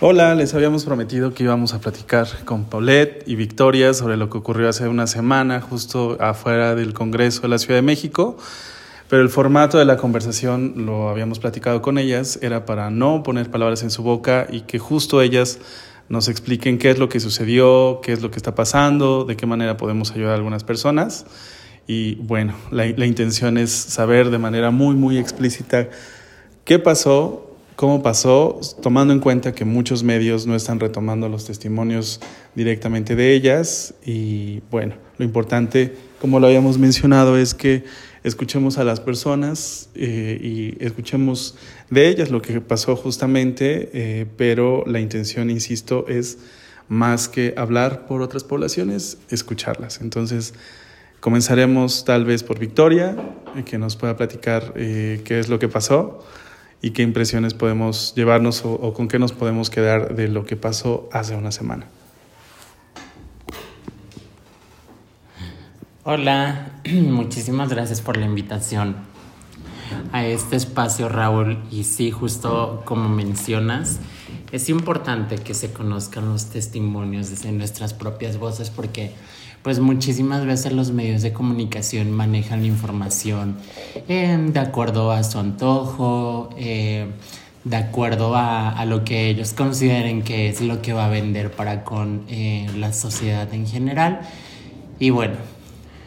Hola, les habíamos prometido que íbamos a platicar con Paulette y Victoria sobre lo que ocurrió hace una semana justo afuera del Congreso de la Ciudad de México, pero el formato de la conversación, lo habíamos platicado con ellas, era para no poner palabras en su boca y que justo ellas nos expliquen qué es lo que sucedió, qué es lo que está pasando, de qué manera podemos ayudar a algunas personas. Y bueno, la intención es saber de manera muy, muy explícita qué pasó, cómo pasó, tomando en cuenta que muchos medios no están retomando los testimonios directamente de ellas. Y bueno, lo importante, como lo habíamos mencionado, es que escuchemos a las personas eh, y escuchemos de ellas lo que pasó justamente, eh, pero la intención, insisto, es más que hablar por otras poblaciones, escucharlas. Entonces, comenzaremos tal vez por Victoria, eh, que nos pueda platicar qué es lo que pasó y qué impresiones podemos llevarnos o, con qué nos podemos quedar de lo que pasó hace una semana. Hola, muchísimas gracias por la invitación a este espacio, Raúl. Y sí, justo como mencionas, es importante que se conozcan los testimonios desde nuestras propias voces porque pues muchísimas veces los medios de comunicación manejan la información eh, de acuerdo a su antojo, eh, de acuerdo a, lo que ellos consideren que es lo que va a vender para con eh, la sociedad en general. Y bueno,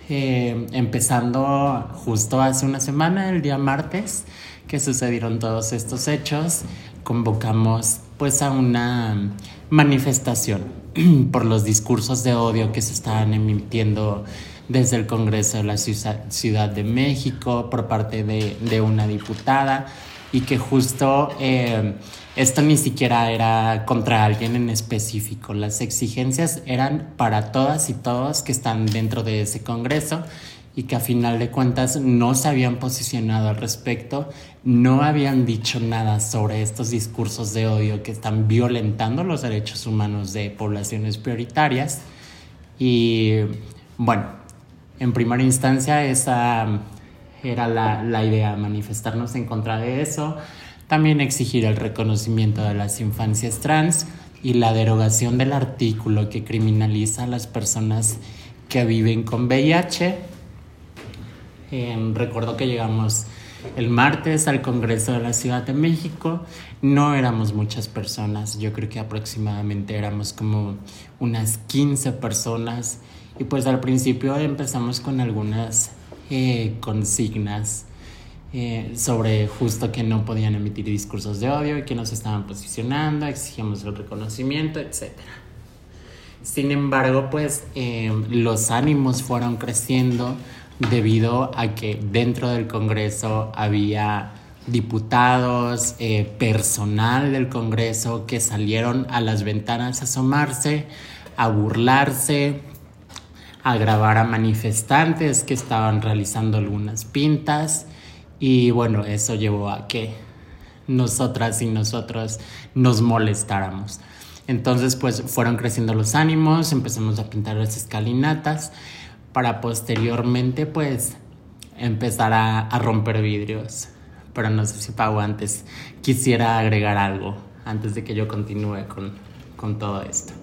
eh, empezando justo hace una semana, el día martes, que sucedieron todos estos hechos, convocamos pues a una manifestación por los discursos de odio que se estaban emitiendo desde el Congreso de la Ciudad de México por parte de, una diputada y que justo eh, esto ni siquiera era contra alguien en específico, las exigencias eran para todas y todos que están dentro de ese Congreso y que a final de cuentas no se habían posicionado al respecto, no habían dicho nada sobre estos discursos de odio que están violentando los derechos humanos de poblaciones prioritarias. Y bueno, en primera instancia esa era la, la idea, manifestarnos en contra de eso, también exigir el reconocimiento de las infancias trans y la derogación del artículo que criminaliza a las personas que viven con VIH eh, recuerdo que llegamos el martes al Congreso de la Ciudad de México. No éramos muchas personas, yo creo que aproximadamente éramos como unas 15 personas. Y pues al principio empezamos con algunas eh, consignas eh, sobre justo que no podían emitir discursos de odio y que nos estaban posicionando, exigíamos el reconocimiento, etc. Sin embargo, pues eh, los ánimos fueron creciendo debido a que dentro del Congreso había diputados, eh, personal del Congreso que salieron a las ventanas a asomarse, a burlarse, a grabar a manifestantes que estaban realizando algunas pintas y bueno, eso llevó a que nosotras y nosotros nos molestáramos. Entonces pues fueron creciendo los ánimos, empezamos a pintar las escalinatas para posteriormente pues empezar a, romper vidrios. Pero no sé si Pau antes quisiera agregar algo antes de que yo continúe con, con todo esto.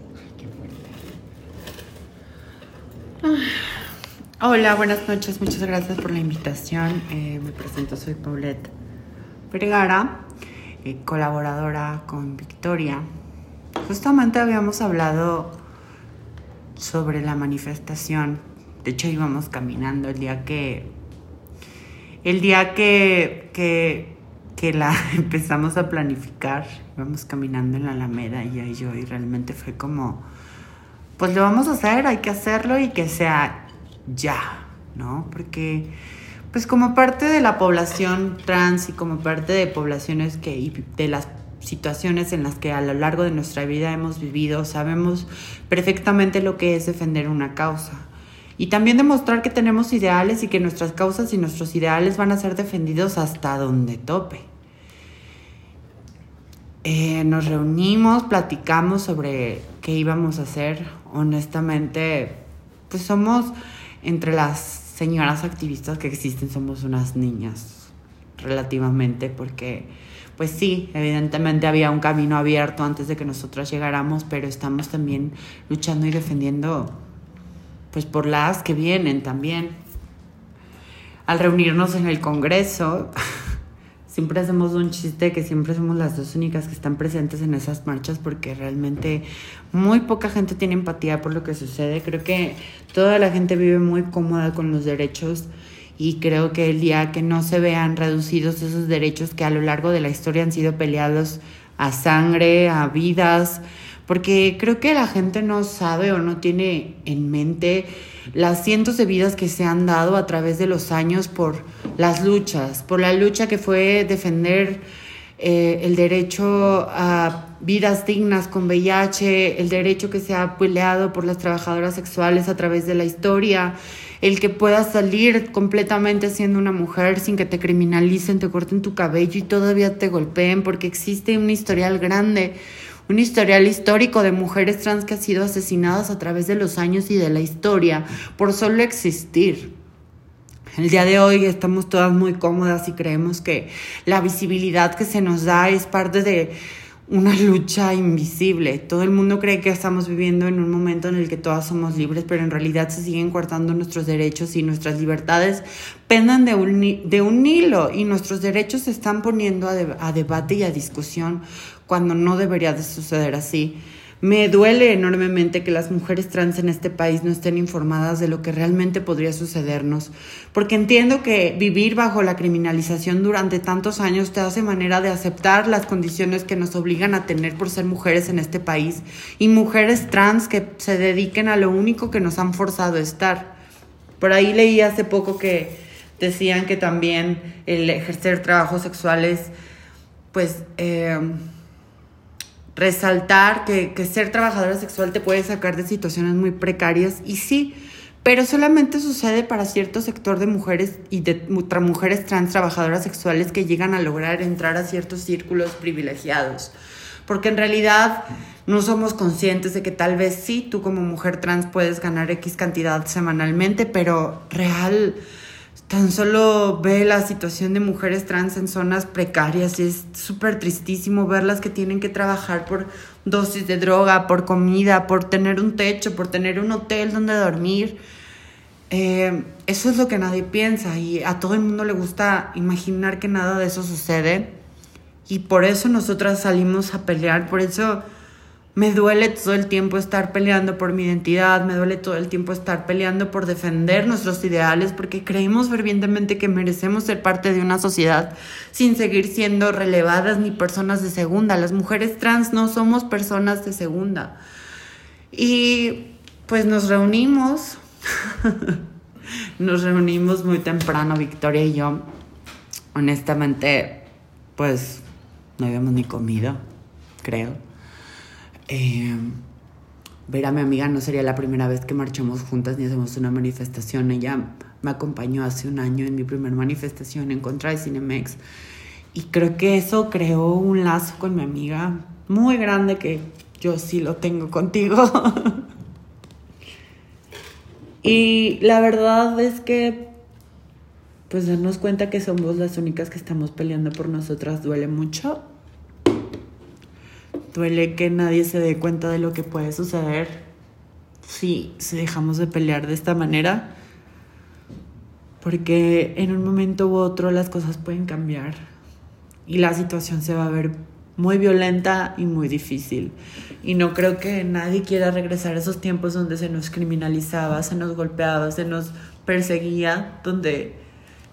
Hola, buenas noches, muchas gracias por la invitación. Eh, me presento, soy Paulette Vergara, eh, colaboradora con Victoria. Justamente habíamos hablado sobre la manifestación de hecho, íbamos caminando el día que. El día que, que, que la empezamos a planificar, íbamos caminando en la Alameda, ella y yo, y realmente fue como. Pues lo vamos a hacer, hay que hacerlo y que sea ya, ¿no? Porque pues como parte de la población trans y como parte de poblaciones que y de las situaciones en las que a lo largo de nuestra vida hemos vivido, sabemos perfectamente lo que es defender una causa. Y también demostrar que tenemos ideales y que nuestras causas y nuestros ideales van a ser defendidos hasta donde tope. Eh, nos reunimos, platicamos sobre qué íbamos a hacer. Honestamente, pues somos entre las señoras activistas que existen, somos unas niñas relativamente, porque pues sí, evidentemente había un camino abierto antes de que nosotras llegáramos, pero estamos también luchando y defendiendo pues por las que vienen también. Al reunirnos en el Congreso, siempre hacemos un chiste que siempre somos las dos únicas que están presentes en esas marchas porque realmente muy poca gente tiene empatía por lo que sucede. Creo que toda la gente vive muy cómoda con los derechos y creo que el día que no se vean reducidos esos derechos que a lo largo de la historia han sido peleados a sangre, a vidas, porque creo que la gente no sabe o no tiene en mente las cientos de vidas que se han dado a través de los años por las luchas, por la lucha que fue defender eh, el derecho a vidas dignas con VIH, el derecho que se ha peleado por las trabajadoras sexuales a través de la historia, el que puedas salir completamente siendo una mujer sin que te criminalicen, te corten tu cabello y todavía te golpeen, porque existe un historial grande, un historial histórico de mujeres trans que han sido asesinadas a través de los años y de la historia por solo existir. El día de hoy estamos todas muy cómodas y creemos que la visibilidad que se nos da es parte de una lucha invisible. Todo el mundo cree que estamos viviendo en un momento en el que todas somos libres, pero en realidad se siguen cortando nuestros derechos y nuestras libertades pendan de un, de un hilo y nuestros derechos se están poniendo a, a debate y a discusión cuando no debería de suceder así. Me duele enormemente que las mujeres trans en este país no estén informadas de lo que realmente podría sucedernos, porque entiendo que vivir bajo la criminalización durante tantos años te hace manera de aceptar las condiciones que nos obligan a tener por ser mujeres en este país y mujeres trans que se dediquen a lo único que nos han forzado a estar. Por ahí leí hace poco que decían que también el ejercer trabajos sexuales, pues... Eh, resaltar que, ser trabajadora sexual te puede sacar de situaciones muy precarias y sí, pero solamente sucede para cierto sector de mujeres y de mujeres trans trabajadoras sexuales que llegan a lograr entrar a ciertos círculos privilegiados. Porque en realidad no somos conscientes de que tal vez sí, tú como mujer trans puedes ganar X cantidad semanalmente, pero real tan solo ve la situación de mujeres trans en zonas precarias y es súper tristísimo verlas que tienen que trabajar por dosis de droga, por comida, por tener un techo, por tener un hotel donde dormir. Eh, eso es lo que nadie piensa y a todo el mundo le gusta imaginar que nada de eso sucede y por eso nosotras salimos a pelear, por eso me duele todo el tiempo estar peleando por mi identidad, me duele todo el tiempo estar peleando por defender nuestros ideales, porque creemos fervientemente que merecemos ser parte de una sociedad sin seguir siendo relevadas ni personas de segunda. Las mujeres trans no somos personas de segunda. Y pues nos reunimos, nos reunimos muy temprano, Victoria y yo. Honestamente, pues no habíamos ni comido, creo eh, ver a mi amiga no sería la primera vez que marchamos juntas ni hacemos una manifestación. Ella me acompañó hace un año en mi primera manifestación en contra de Cinemex. Y creo que eso creó un lazo con mi amiga muy grande que yo sí lo tengo contigo. y la verdad es que, pues darnos cuenta que somos las únicas que estamos peleando por nosotras duele mucho Duele que nadie se dé cuenta de lo que puede suceder si, si dejamos de pelear de esta manera. Porque en un momento u otro las cosas pueden cambiar y la situación se va a ver muy violenta y muy difícil. Y no creo que nadie quiera regresar a esos tiempos donde se nos criminalizaba, se nos golpeaba, se nos perseguía, donde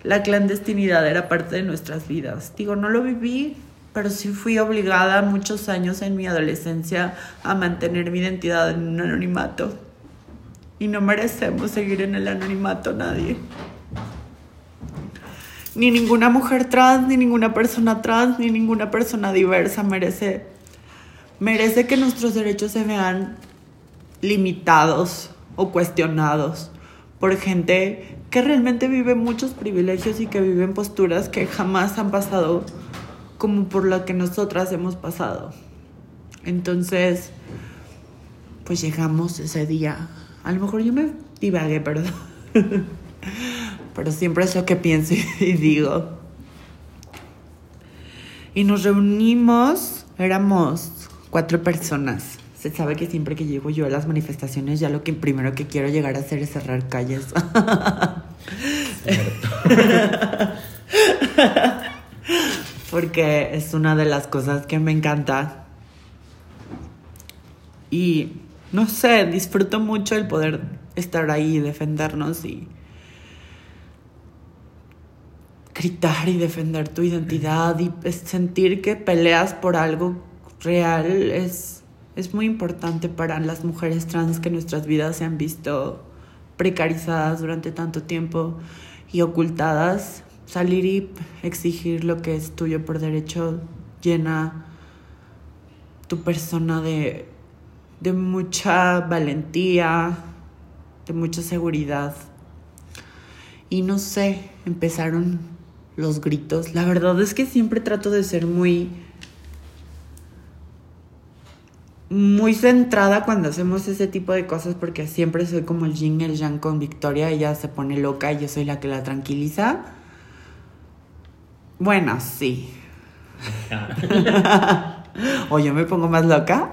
la clandestinidad era parte de nuestras vidas. Digo, no lo viví, pero sí fui obligada muchos años en mi adolescencia a mantener mi identidad en un anonimato. Y no merecemos seguir en el anonimato nadie. Ni ninguna mujer trans, ni ninguna persona trans, ni ninguna persona diversa merece, merece que nuestros derechos se vean limitados o cuestionados por gente que realmente vive muchos privilegios y que vive en posturas que jamás han pasado como por lo que nosotras hemos pasado. Entonces, pues llegamos ese día. A lo mejor yo me divagué, perdón. Pero siempre es lo que pienso y digo. Y nos reunimos, éramos cuatro personas. Se sabe que siempre que llego yo a las manifestaciones, ya lo que primero que quiero llegar a hacer es cerrar calles. Porque es una de las cosas que me encanta. Y no sé, disfruto mucho el poder estar ahí y defendernos y gritar y defender tu identidad y sentir que peleas por algo real es, es muy importante para las mujeres trans que nuestras vidas se han visto precarizadas durante tanto tiempo y ocultadas. Salir y exigir lo que es tuyo por derecho llena tu persona de, de mucha valentía, de mucha seguridad. Y no sé, empezaron los gritos. La verdad es que siempre trato de ser muy muy centrada cuando hacemos ese tipo de cosas porque siempre soy como el yin el yang con Victoria, ella se pone loca y yo soy la que la tranquiliza. Bueno, sí. o yo me pongo más loca.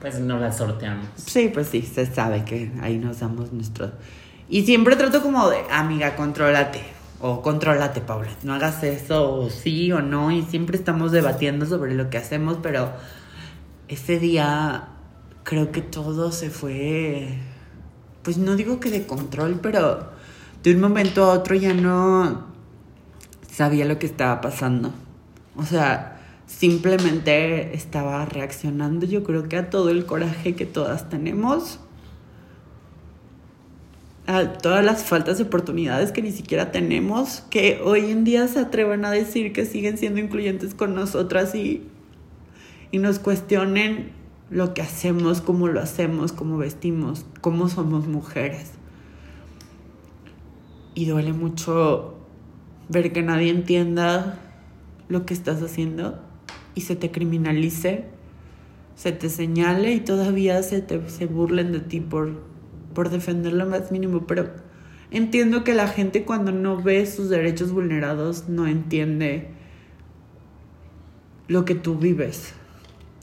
Pues no la sorteamos. Sí, pues sí, se sabe que ahí nos damos nuestro... Y siempre trato como de, amiga, contrólate. O contrólate, Paula. No hagas eso, o sí o no. Y siempre estamos debatiendo sobre lo que hacemos, pero ese día creo que todo se fue, pues no digo que de control, pero de un momento a otro ya no sabía lo que estaba pasando. O sea, simplemente estaba reaccionando yo creo que a todo el coraje que todas tenemos, a todas las faltas de oportunidades que ni siquiera tenemos, que hoy en día se atrevan a decir que siguen siendo incluyentes con nosotras y y nos cuestionen lo que hacemos, cómo lo hacemos, cómo vestimos, cómo somos mujeres. Y duele mucho ver que nadie entienda lo que estás haciendo y se te criminalice, se te señale y todavía se, te, se burlen de ti por, por defender lo más mínimo. Pero entiendo que la gente cuando no ve sus derechos vulnerados no entiende lo que tú vives.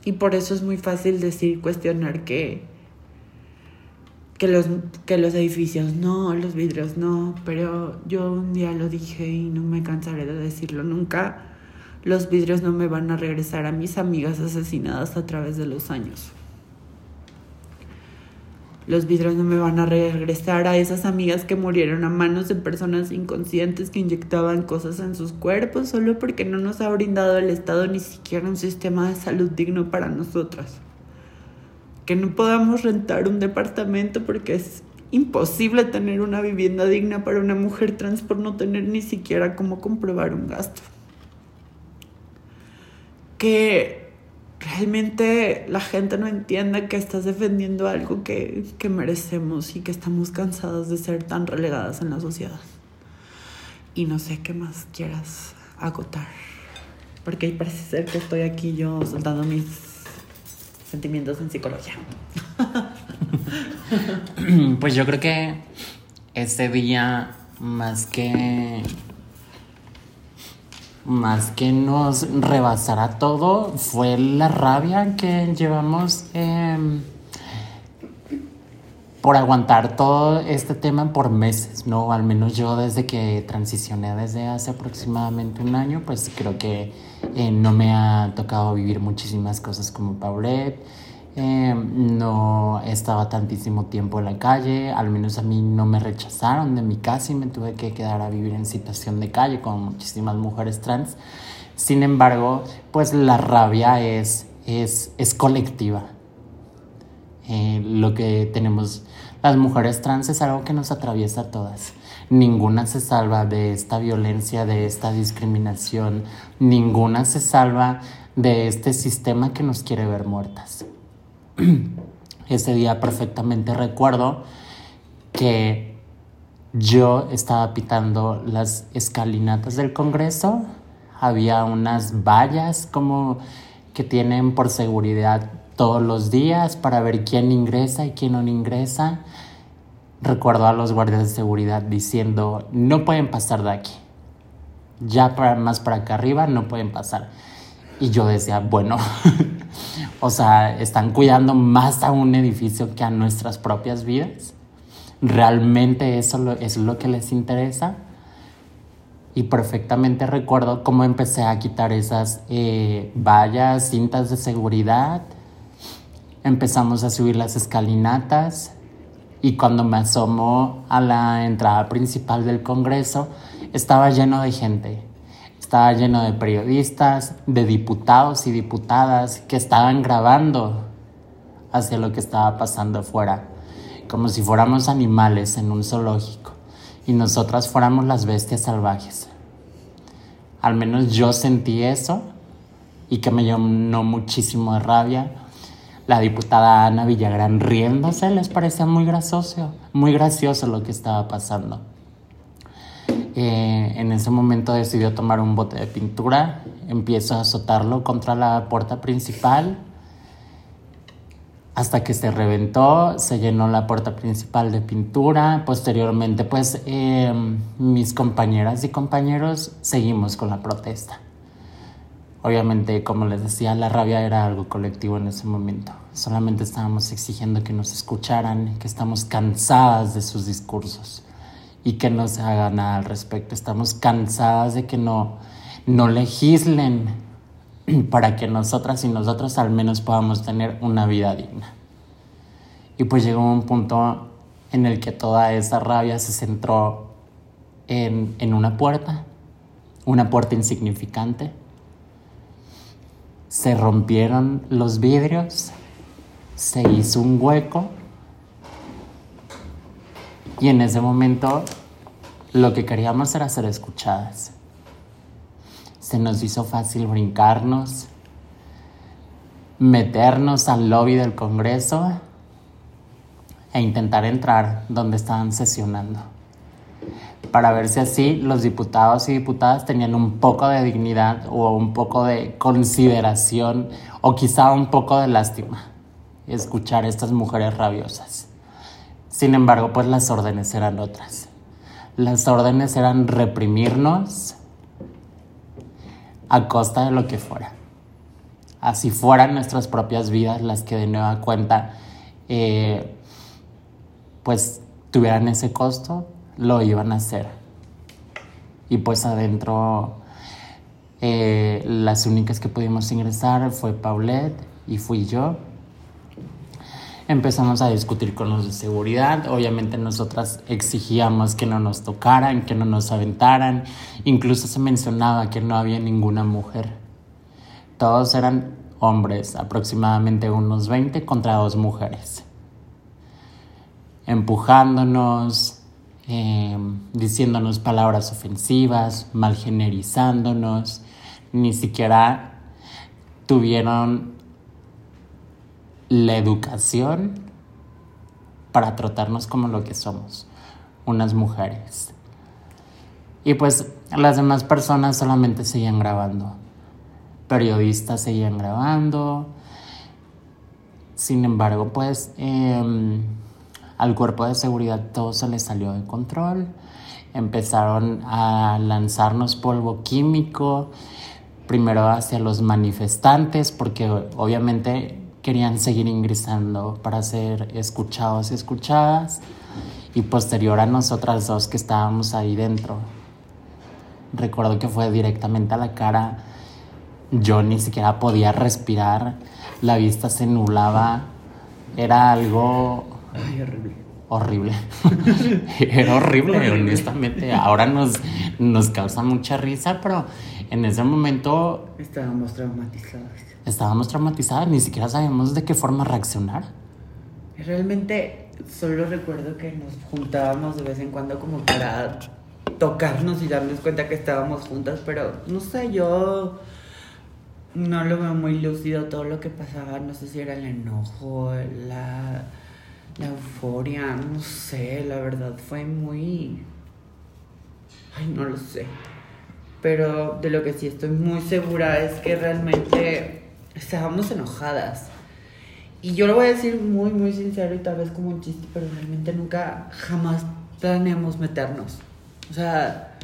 Y por eso es muy fácil decir, cuestionar que, que, los, que los edificios no, los vidrios no, pero yo un día lo dije y no me cansaré de decirlo nunca. Los vidrios no me van a regresar a mis amigas asesinadas a través de los años los vidrios no me van a regresar a esas amigas que murieron a manos de personas inconscientes que inyectaban cosas en sus cuerpos solo porque no nos ha brindado el Estado ni siquiera un sistema de salud digno para nosotras. Que no podamos rentar un departamento porque es imposible tener una vivienda digna para una mujer trans por no tener ni siquiera cómo comprobar un gasto. Que realmente la gente no entiende que estás defendiendo algo que, que merecemos y que estamos cansadas de ser tan relegadas en la sociedad. Y no sé qué más quieras agotar. Porque parece ser que estoy aquí yo soltando mis sentimientos en psicología. pues yo creo que ese día, más que más que nos rebasara todo, fue la rabia que llevamos em, por aguantar todo este tema por meses, ¿no? Al menos yo desde que transicioné desde hace aproximadamente un año, pues creo que eh, no me ha tocado vivir muchísimas cosas como Paulette eh, no estaba tantísimo tiempo en la calle, al menos a mí no me rechazaron de mi casa y me tuve que quedar a vivir en situación de calle con muchísimas mujeres trans. Sin embargo, pues la rabia es, es, es colectiva. Eh, lo que tenemos las mujeres trans es algo que nos atraviesa a todas. Ninguna se salva de esta violencia, de esta discriminación, ninguna se salva de este sistema que nos quiere ver muertas. Ese día perfectamente recuerdo que yo estaba pitando las escalinatas del Congreso. Había unas vallas como que tienen por seguridad todos los días para ver quién ingresa y quién no ingresa. Recuerdo a los guardias de seguridad diciendo, no pueden pasar de aquí. Ya para, más para acá arriba no pueden pasar. Y yo decía, bueno, o sea, están cuidando más a un edificio que a nuestras propias vidas. ¿Realmente eso es lo que les interesa? Y perfectamente recuerdo cómo empecé a quitar esas eh, vallas, cintas de seguridad. Empezamos a subir las escalinatas y cuando me asomo a la entrada principal del Congreso, estaba lleno de gente. Estaba lleno de periodistas, de diputados y diputadas que estaban grabando hacia lo que estaba pasando afuera, como si fuéramos animales en un zoológico y nosotras fuéramos las bestias salvajes. Al menos yo sentí eso y que me llenó muchísimo de rabia. La diputada Ana Villagrán riéndose les parecía muy gracioso, muy gracioso lo que estaba pasando. Eh, en ese momento decidió tomar un bote de pintura, empiezo a azotarlo contra la puerta principal hasta que se reventó, se llenó la puerta principal de pintura. Posteriormente, pues em, mis compañeras y compañeros seguimos con la protesta. Obviamente, como les decía, la rabia era algo colectivo en ese momento. Solamente estábamos exigiendo que nos escucharan, que estamos cansadas de sus discursos y que no se haga nada al respecto. Estamos cansadas de que no, no legislen para que nosotras y nosotros al menos podamos tener una vida digna. Y pues llegó un punto en el que toda esa rabia se centró en, en una puerta, una puerta insignificante. Se rompieron los vidrios, se hizo un hueco y en ese momento lo que queríamos era ser escuchadas. Se nos hizo fácil brincarnos, meternos al lobby del Congreso e intentar entrar donde estaban sesionando, para ver si así los diputados y diputadas tenían un poco de dignidad o un poco de consideración o quizá un poco de lástima escuchar a estas mujeres rabiosas. Sin embargo, pues las órdenes eran otras. Las órdenes eran reprimirnos, a costa de lo que fuera. Así fueran nuestras propias vidas las que de nueva cuenta eh, pues tuvieran ese costo, lo iban a hacer. Y pues adentro eh, las únicas que pudimos ingresar fue Paulette y fui yo. Empezamos a discutir con los de seguridad. Obviamente nosotras exigíamos que no nos tocaran, que no nos aventaran. Incluso se mencionaba que no había ninguna mujer. Todos eran hombres, aproximadamente unos 20 contra dos mujeres. Empujándonos, em, diciéndonos palabras ofensivas, malgenerizándonos. Ni siquiera tuvieron la educación para tratarnos como lo que somos, unas mujeres. Y pues las demás personas solamente seguían grabando. Periodistas seguían grabando. Sin embargo, pues em, al cuerpo de seguridad todo se le salió de control. Empezaron a lanzarnos polvo químico, primero hacia los manifestantes, porque obviamente querían seguir ingresando para ser escuchados y escuchadas y posterior a nosotras dos que estábamos ahí dentro. Recuerdo que fue directamente a la cara, yo ni siquiera podía respirar, la vista se nublaba, era algo... horrible. Horrible. era horrible, honestamente. Ahora nos, nos causa mucha risa, pero en ese momento... Estábamos traumatizados estábamos traumatizadas, ni siquiera sabíamos de qué forma reaccionar. Realmente solo recuerdo que nos juntábamos de vez en cuando como para tocarnos y darnos cuenta que estábamos juntas, pero no sé, yo no lo veo muy lúcido todo lo que pasaba, no sé si era el enojo, la, la euforia, no sé, la verdad fue muy... Ay, no lo sé. Pero de lo que sí estoy muy segura es que realmente estábamos enojadas. Y yo lo voy a decir muy, muy sincero y tal vez como un chiste, pero realmente nunca, jamás planeamos meternos. O sea,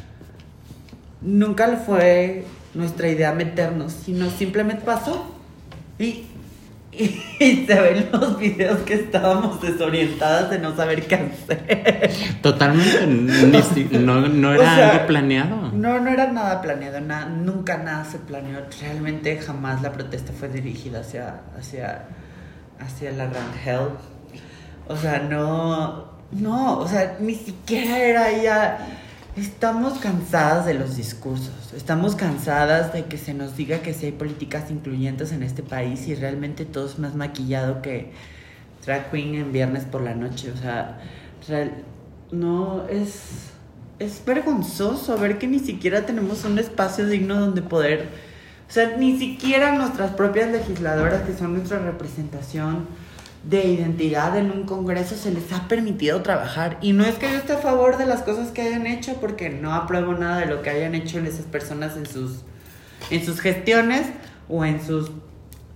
nunca fue nuestra idea meternos, sino simplemente pasó. Y, y, se ven los videos que estábamos desorientadas de no saber qué hacer. Totalmente, no, no era algo planeado. No, no era nada planeado, nada, nunca nada se planeó. Realmente jamás la protesta fue dirigida hacia, hacia, hacia la Rangel. O sea, no, no, o sea, ni siquiera era ella Estamos cansadas de los discursos, estamos cansadas de que se nos diga que si hay políticas incluyentes en este país y realmente todo es más maquillado que drag queen en viernes por la noche. O sea, no es, es vergonzoso ver que ni siquiera tenemos un espacio digno donde poder, o sea, ni siquiera nuestras propias legisladoras que son nuestra representación de identidad en un congreso se les ha permitido trabajar. Y no es que yo esté a favor de las cosas que hayan hecho, porque no apruebo nada de lo que hayan hecho esas personas en sus, en sus gestiones o en sus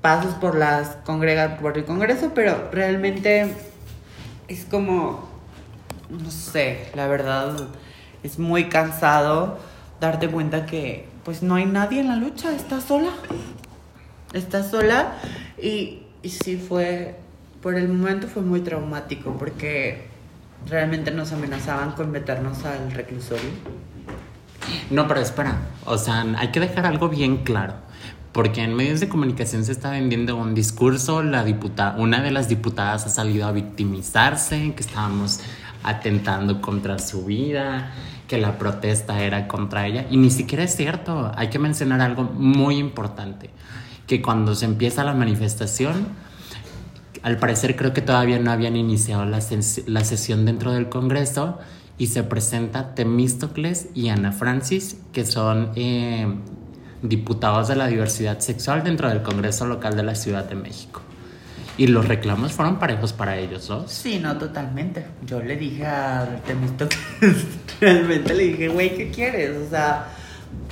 pasos por, las congrega, por el congreso, pero realmente es como, no sé, la verdad es muy cansado darte cuenta que pues no hay nadie en la lucha, estás sola. Estás sola y, y sí fue por el momento fue muy traumático porque realmente nos amenazaban con meternos al reclusorio. No, pero espera, o sea, hay que dejar algo bien claro. Porque en medios de comunicación se está vendiendo un discurso, la diputada, una de las diputadas ha salido a victimizarse, que estábamos atentando contra su vida, que la protesta era contra ella, y ni siquiera es cierto. Hay que mencionar algo muy importante, que cuando se empieza la manifestación, al parecer creo que todavía no habían iniciado la, la sesión dentro del Congreso y se presenta Temístocles y Ana Francis, que son eh, diputados de la diversidad sexual dentro del Congreso local de la Ciudad de México. Y los reclamos fueron parejos para ellos ¿no? Sí, no, totalmente. Yo le dije a Temístocles, realmente le dije, güey, ¿qué quieres? O sea,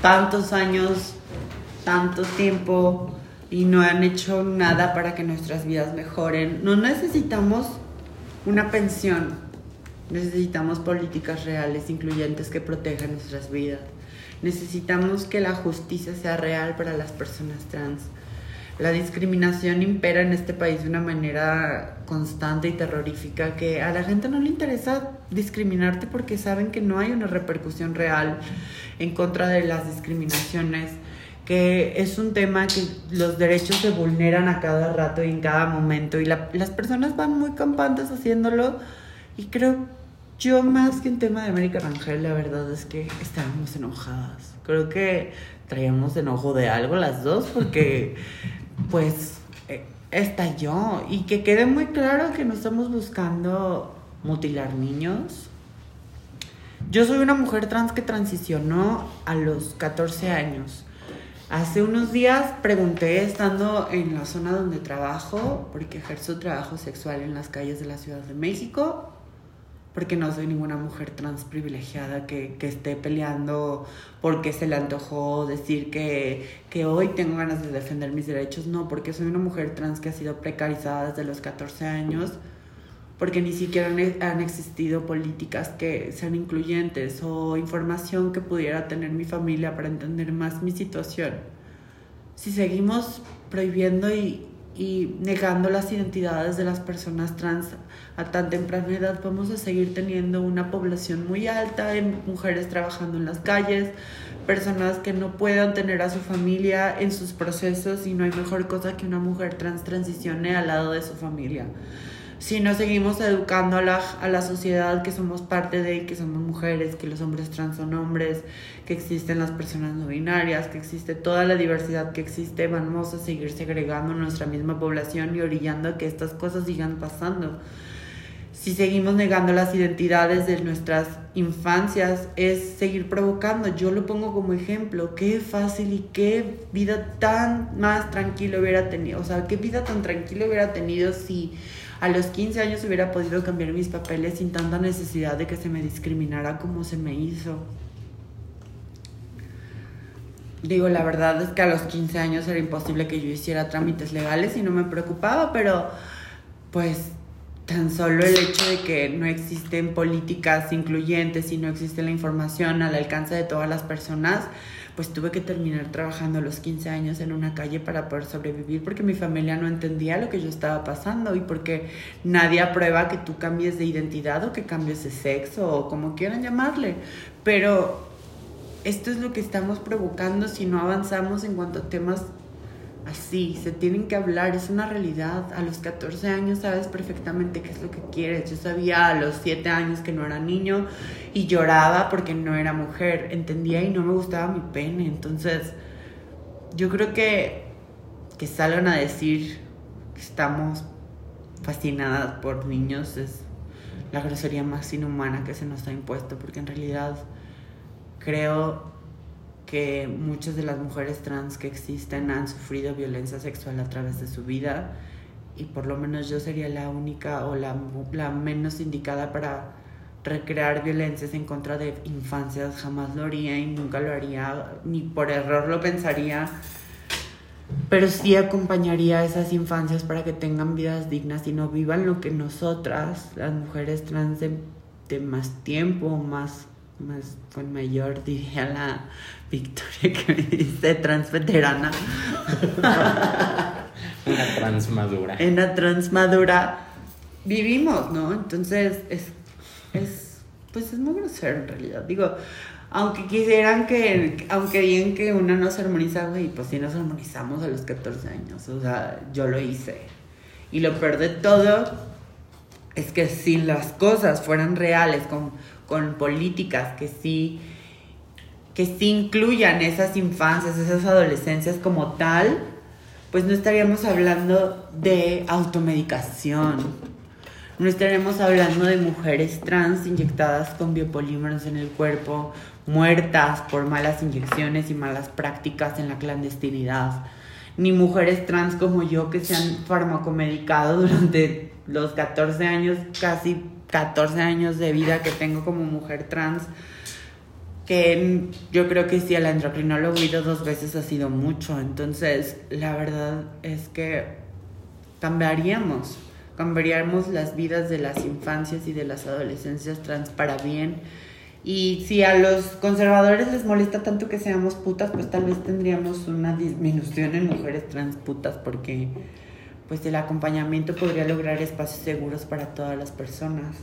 tantos años, tanto tiempo y no han hecho nada para que nuestras vidas mejoren. No necesitamos una pensión, necesitamos políticas reales, incluyentes que protejan nuestras vidas. Necesitamos que la justicia sea real para las personas trans. La discriminación impera en este país de una manera constante y terrorífica que a la gente no le interesa discriminarte porque saben que no hay una repercusión real en contra de las discriminaciones que es un tema que los derechos se vulneran a cada rato y en cada momento y las personas van muy campantes haciéndolo y creo yo más que en tema de América Rangel la verdad es que estábamos enojadas. Creo que traíamos enojo de algo las dos porque pues eh, estalló y que quede muy claro que no estamos buscando mutilar niños. Yo soy una mujer trans que transicionó a los 14 años Hace unos días pregunté, estando en la zona donde trabajo, porque ejerzo trabajo sexual en las calles de la Ciudad de México, porque no soy ninguna mujer trans privilegiada que, que esté peleando porque se le antojó decir que, que, hoy tengo ganas de defender mis derechos. No, porque soy una mujer trans que ha sido precarizada desde los 14 años porque ni siquiera han existido políticas que sean incluyentes o información que pudiera tener mi familia para entender más mi situación. Si seguimos prohibiendo y, y negando las identidades de las personas trans a tan temprana edad, vamos a seguir teniendo una población muy alta de mujeres trabajando en las calles, personas que no puedan tener a su familia en sus procesos y no hay mejor cosa que una mujer trans transicione al lado de su familia si no seguimos educando a la, a la sociedad que somos parte de, que somos mujeres, que los hombres trans son hombres, que existen las personas no binarias, que existe toda la diversidad que existe, vamos a seguir segregando nuestra misma población y orillando a que estas cosas sigan pasando. Si seguimos negando las identidades de nuestras infancias, es seguir provocando. Yo lo pongo como ejemplo. Qué fácil y qué vida tan más tranquila hubiera tenido. O sea, qué vida tan tranquila hubiera tenido si a los 15 años hubiera podido cambiar mis papeles sin tanta necesidad de que se me discriminara como se me hizo. Digo, la verdad es que a los 15 años era imposible que yo hiciera trámites legales y no me preocupaba, pero pues tan solo el hecho de que no existen políticas incluyentes y no existe la información al alcance de todas las personas, pues tuve que terminar trabajando a los 15 años en una calle para poder sobrevivir porque mi familia no entendía lo que yo estaba pasando y porque nadie aprueba que tú cambies de identidad o que cambies de sexo o como quieran llamarle. Pero esto es lo que estamos provocando si no avanzamos en cuanto a temas así, se tienen que hablar, es una realidad. A los 14 años sabes perfectamente qué es lo que quieres. Yo sabía a los 7 años que no era niño y lloraba porque no era mujer. Entendía y no me gustaba mi pene. Entonces, yo creo que que salgan a decir que estamos fascinadas por niños es la grosería más inhumana que se nos ha impuesto, porque en realidad creo que muchas de las mujeres trans que existen han sufrido violencia sexual a través de su vida y por lo menos yo sería la única o la, la menos indicada para recrear violencias en contra de infancias. Jamás lo haría y nunca lo haría, ni por error lo pensaría. Pero sí acompañaría a esas infancias para que tengan vidas dignas y no vivan lo que nosotras, las mujeres trans de, de más tiempo, más más con mayor, diría la Victoria que me dice transveterana. Una transmadura. En la transmadura vivimos, ¿no? Entonces es, es, pues es muy grosero en realidad. Digo, aunque quisieran que, aunque bien que una no se armoniza, güey, pues sí nos armonizamos a los 14 años. O sea, yo lo hice. Y lo peor de todo es que si las cosas fueran reales, como con políticas que sí, que sí incluyan esas infancias, esas adolescencias como tal, pues no estaríamos hablando de automedicación. No estaríamos hablando de mujeres trans inyectadas con biopolímeros en el cuerpo, muertas por malas inyecciones y malas prácticas en la clandestinidad. Ni mujeres trans como yo que se han farmacomedicado durante los 14 años casi 14 años de vida que tengo como mujer trans, que yo creo que si el endocrinólogo he dos veces ha sido mucho. Entonces, la verdad es que cambiaríamos, cambiaríamos las vidas de las infancias y de las adolescencias trans para bien. Y si a los conservadores les molesta tanto que seamos putas, pues tal vez tendríamos una disminución en mujeres trans putas porque pues el acompañamiento podría lograr espacios seguros para todas las personas.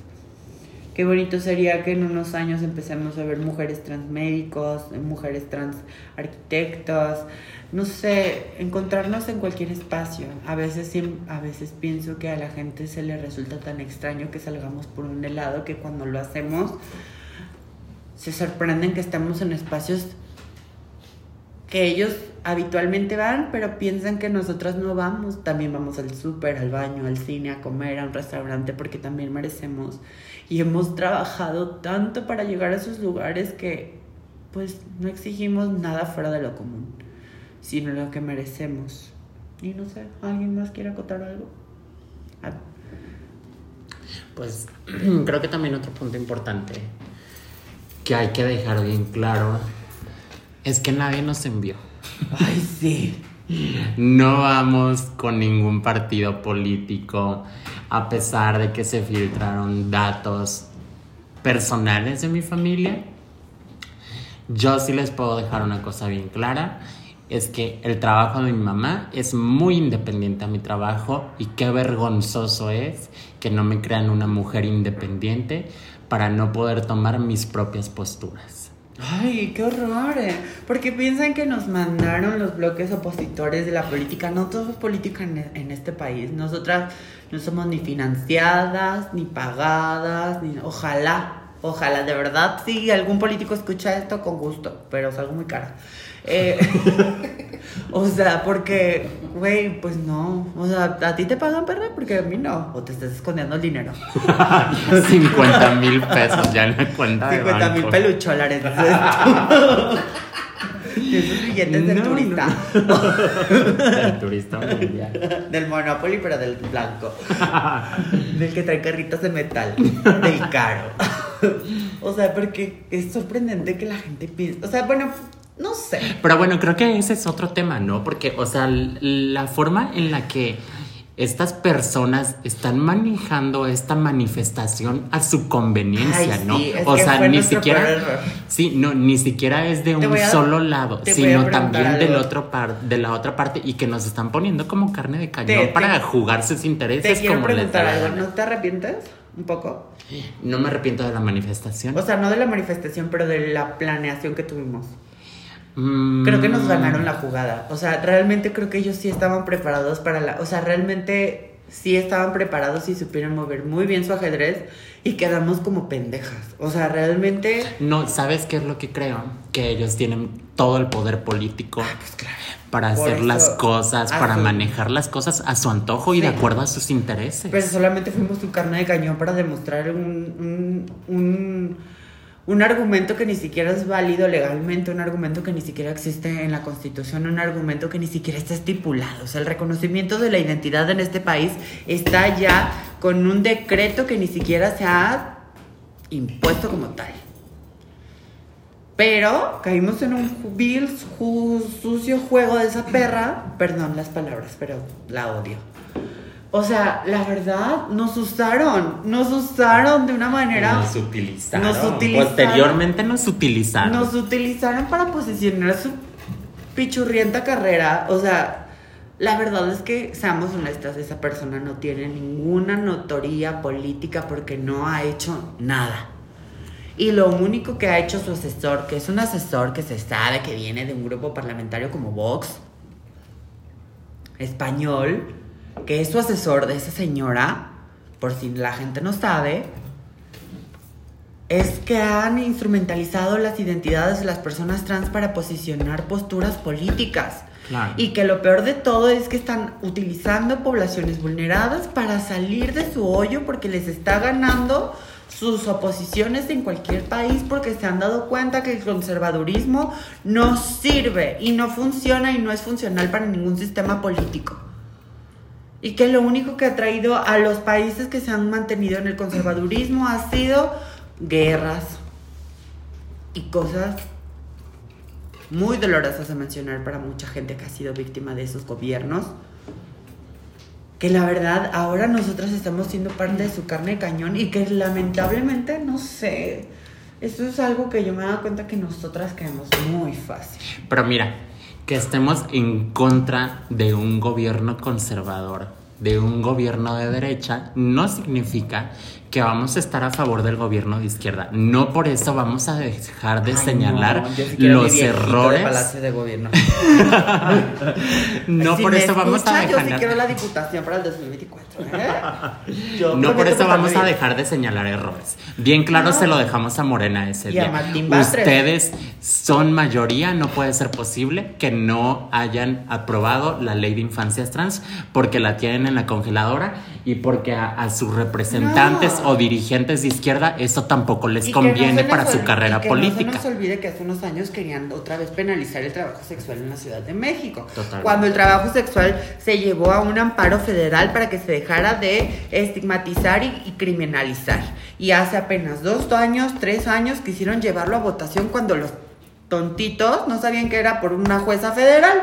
Qué bonito sería que en unos años empecemos a ver mujeres trans médicos, mujeres trans arquitectos, no sé, encontrarnos en cualquier espacio. A veces, a veces pienso que a la gente se le resulta tan extraño que salgamos por un helado que cuando lo hacemos se sorprenden que estamos en espacios que ellos habitualmente van, pero piensan que nosotras no vamos. También vamos al súper, al baño, al cine, a comer, a un restaurante, porque también merecemos. Y hemos trabajado tanto para llegar a esos lugares que pues no exigimos nada fuera de lo común, sino lo que merecemos. Y no sé, ¿alguien más quiere acotar algo? Ah. Pues creo que también otro punto importante que hay que dejar bien claro es que nadie nos envió. Ay, sí. No vamos con ningún partido político, a pesar de que se filtraron datos personales de mi familia. Yo sí les puedo dejar una cosa bien clara, es que el trabajo de mi mamá es muy independiente a mi trabajo y qué vergonzoso es que no me crean una mujer independiente para no poder tomar mis propias posturas. Ay, qué horror. Eh. Porque piensan que nos mandaron los bloques opositores de la política. No todos políticos en, en este país. Nosotras no somos ni financiadas, ni pagadas, ni... Ojalá, ojalá, de verdad, si algún político escucha esto, con gusto, pero es algo muy caro. Eh, o sea, porque, güey, pues no. O sea, ¿a ti te pagan, perra? Porque a mí no. O te estás escondiendo el dinero. 50 mil pesos ya en la cuenta 50 mil pelucholares. Esos billetes del turista. del turista mundial. Del Monopoly, pero del blanco. del que trae carritos de metal. Del caro. o sea, porque es sorprendente que la gente piense. O sea, bueno, no sé. Pero bueno, creo que ese es otro tema, ¿no? Porque, o sea, la forma en la que estas personas están manejando esta manifestación a su conveniencia, Ay, ¿no? sí, es o sea, ni siquiera, sí, no, ni siquiera es de Te un a- solo lado, te sino también del otro par, de la otra parte y que nos están poniendo como carne de cañón Te- te- para jugar sus Te intereses quiero como les algo. ¿no te arrepientes un poco? No me arrepiento de la manifestación. O sea, no de la manifestación, pero de la planeación que tuvimos. Mm, Creo que nos ganaron la jugada. O sea, realmente creo que ellos sí estaban preparados para la... O sea, realmente sí estaban preparados y supieron mover muy bien su ajedrez y quedamos como pendejas. O sea, realmente... No, ¿sabes qué es lo que creo? Que ellos tienen todo el poder político para Ah, pues Por hacer las cosas, para manejar las cosas a su antojo y de acuerdo a sus intereses. Pero solamente fuimos su carne de cañón para demostrar un, un, un, un argumento que ni siquiera es válido legalmente, un argumento que ni siquiera existe en la Constitución, un argumento que ni siquiera está estipulado. O sea, el reconocimiento de la identidad en este país está ya con un decreto que ni siquiera se ha impuesto como tal. Pero caímos en un vil, sucio juego de esa perra. Perdón las palabras, pero la odio. O sea, la verdad, nos usaron. Nos usaron de una manera. nos utilizaron. nos utilizaron. Posteriormente nos utilizaron. Nos utilizaron para posicionar su pichurrienta carrera. O sea, la verdad es que, seamos honestas, esa persona no tiene ninguna notoría política porque no ha hecho nada. Y lo único que ha hecho su asesor, que es un asesor que se sabe que viene de un grupo parlamentario como Vox, español, que es su asesor de esa señora, por si la gente no sabe, es que han instrumentalizado las identidades de las personas trans para posicionar posturas políticas. Claro. Y que lo peor de todo es que están utilizando poblaciones vulneradas para salir de su hoyo porque les está ganando sus oposiciones en cualquier país porque se han dado cuenta que el conservadurismo no sirve y no funciona y no es funcional para ningún sistema político. Y que lo único que ha traído a los países que se han mantenido en el conservadurismo ha sido guerras y cosas muy dolorosas de mencionar para mucha gente que ha sido víctima de esos gobiernos. Que la verdad ahora nosotras estamos siendo parte de su carne de cañón y que lamentablemente, no sé, esto es algo que yo me he dado cuenta que nosotras caemos muy fácil. Pero mira, que estemos en contra de un gobierno conservador, de un gobierno de derecha, no significa que vamos a estar a favor del gobierno de izquierda. No por eso vamos a dejar de Ay, señalar no, los errores. Palacio de Gobierno. No Si por eso vamos a escucha, Yo sí dejar. quiero la diputación para el 2024. ¿eh? Yo No por eso vamos a dejar de señalar errores. Bien claro No. se lo dejamos a Morena ese Y a día. Martín Batres. Ustedes son mayoría, no puede ser posible que no hayan aprobado la ley de infancias trans porque la tienen en la congeladora y porque a, a sus representantes O dirigentes de izquierda eso tampoco les Y que no conviene para su olvide- carrera y que política. No se nos olvide que hace unos años querían otra vez penalizar el trabajo sexual en la Ciudad de México. Totalmente. Cuando el trabajo sexual se llevó a un amparo federal para que se dejara de estigmatizar y, y criminalizar. Y hace apenas dos años, tres años, quisieron llevarlo a votación cuando los tontitos no sabían que era por una jueza federal.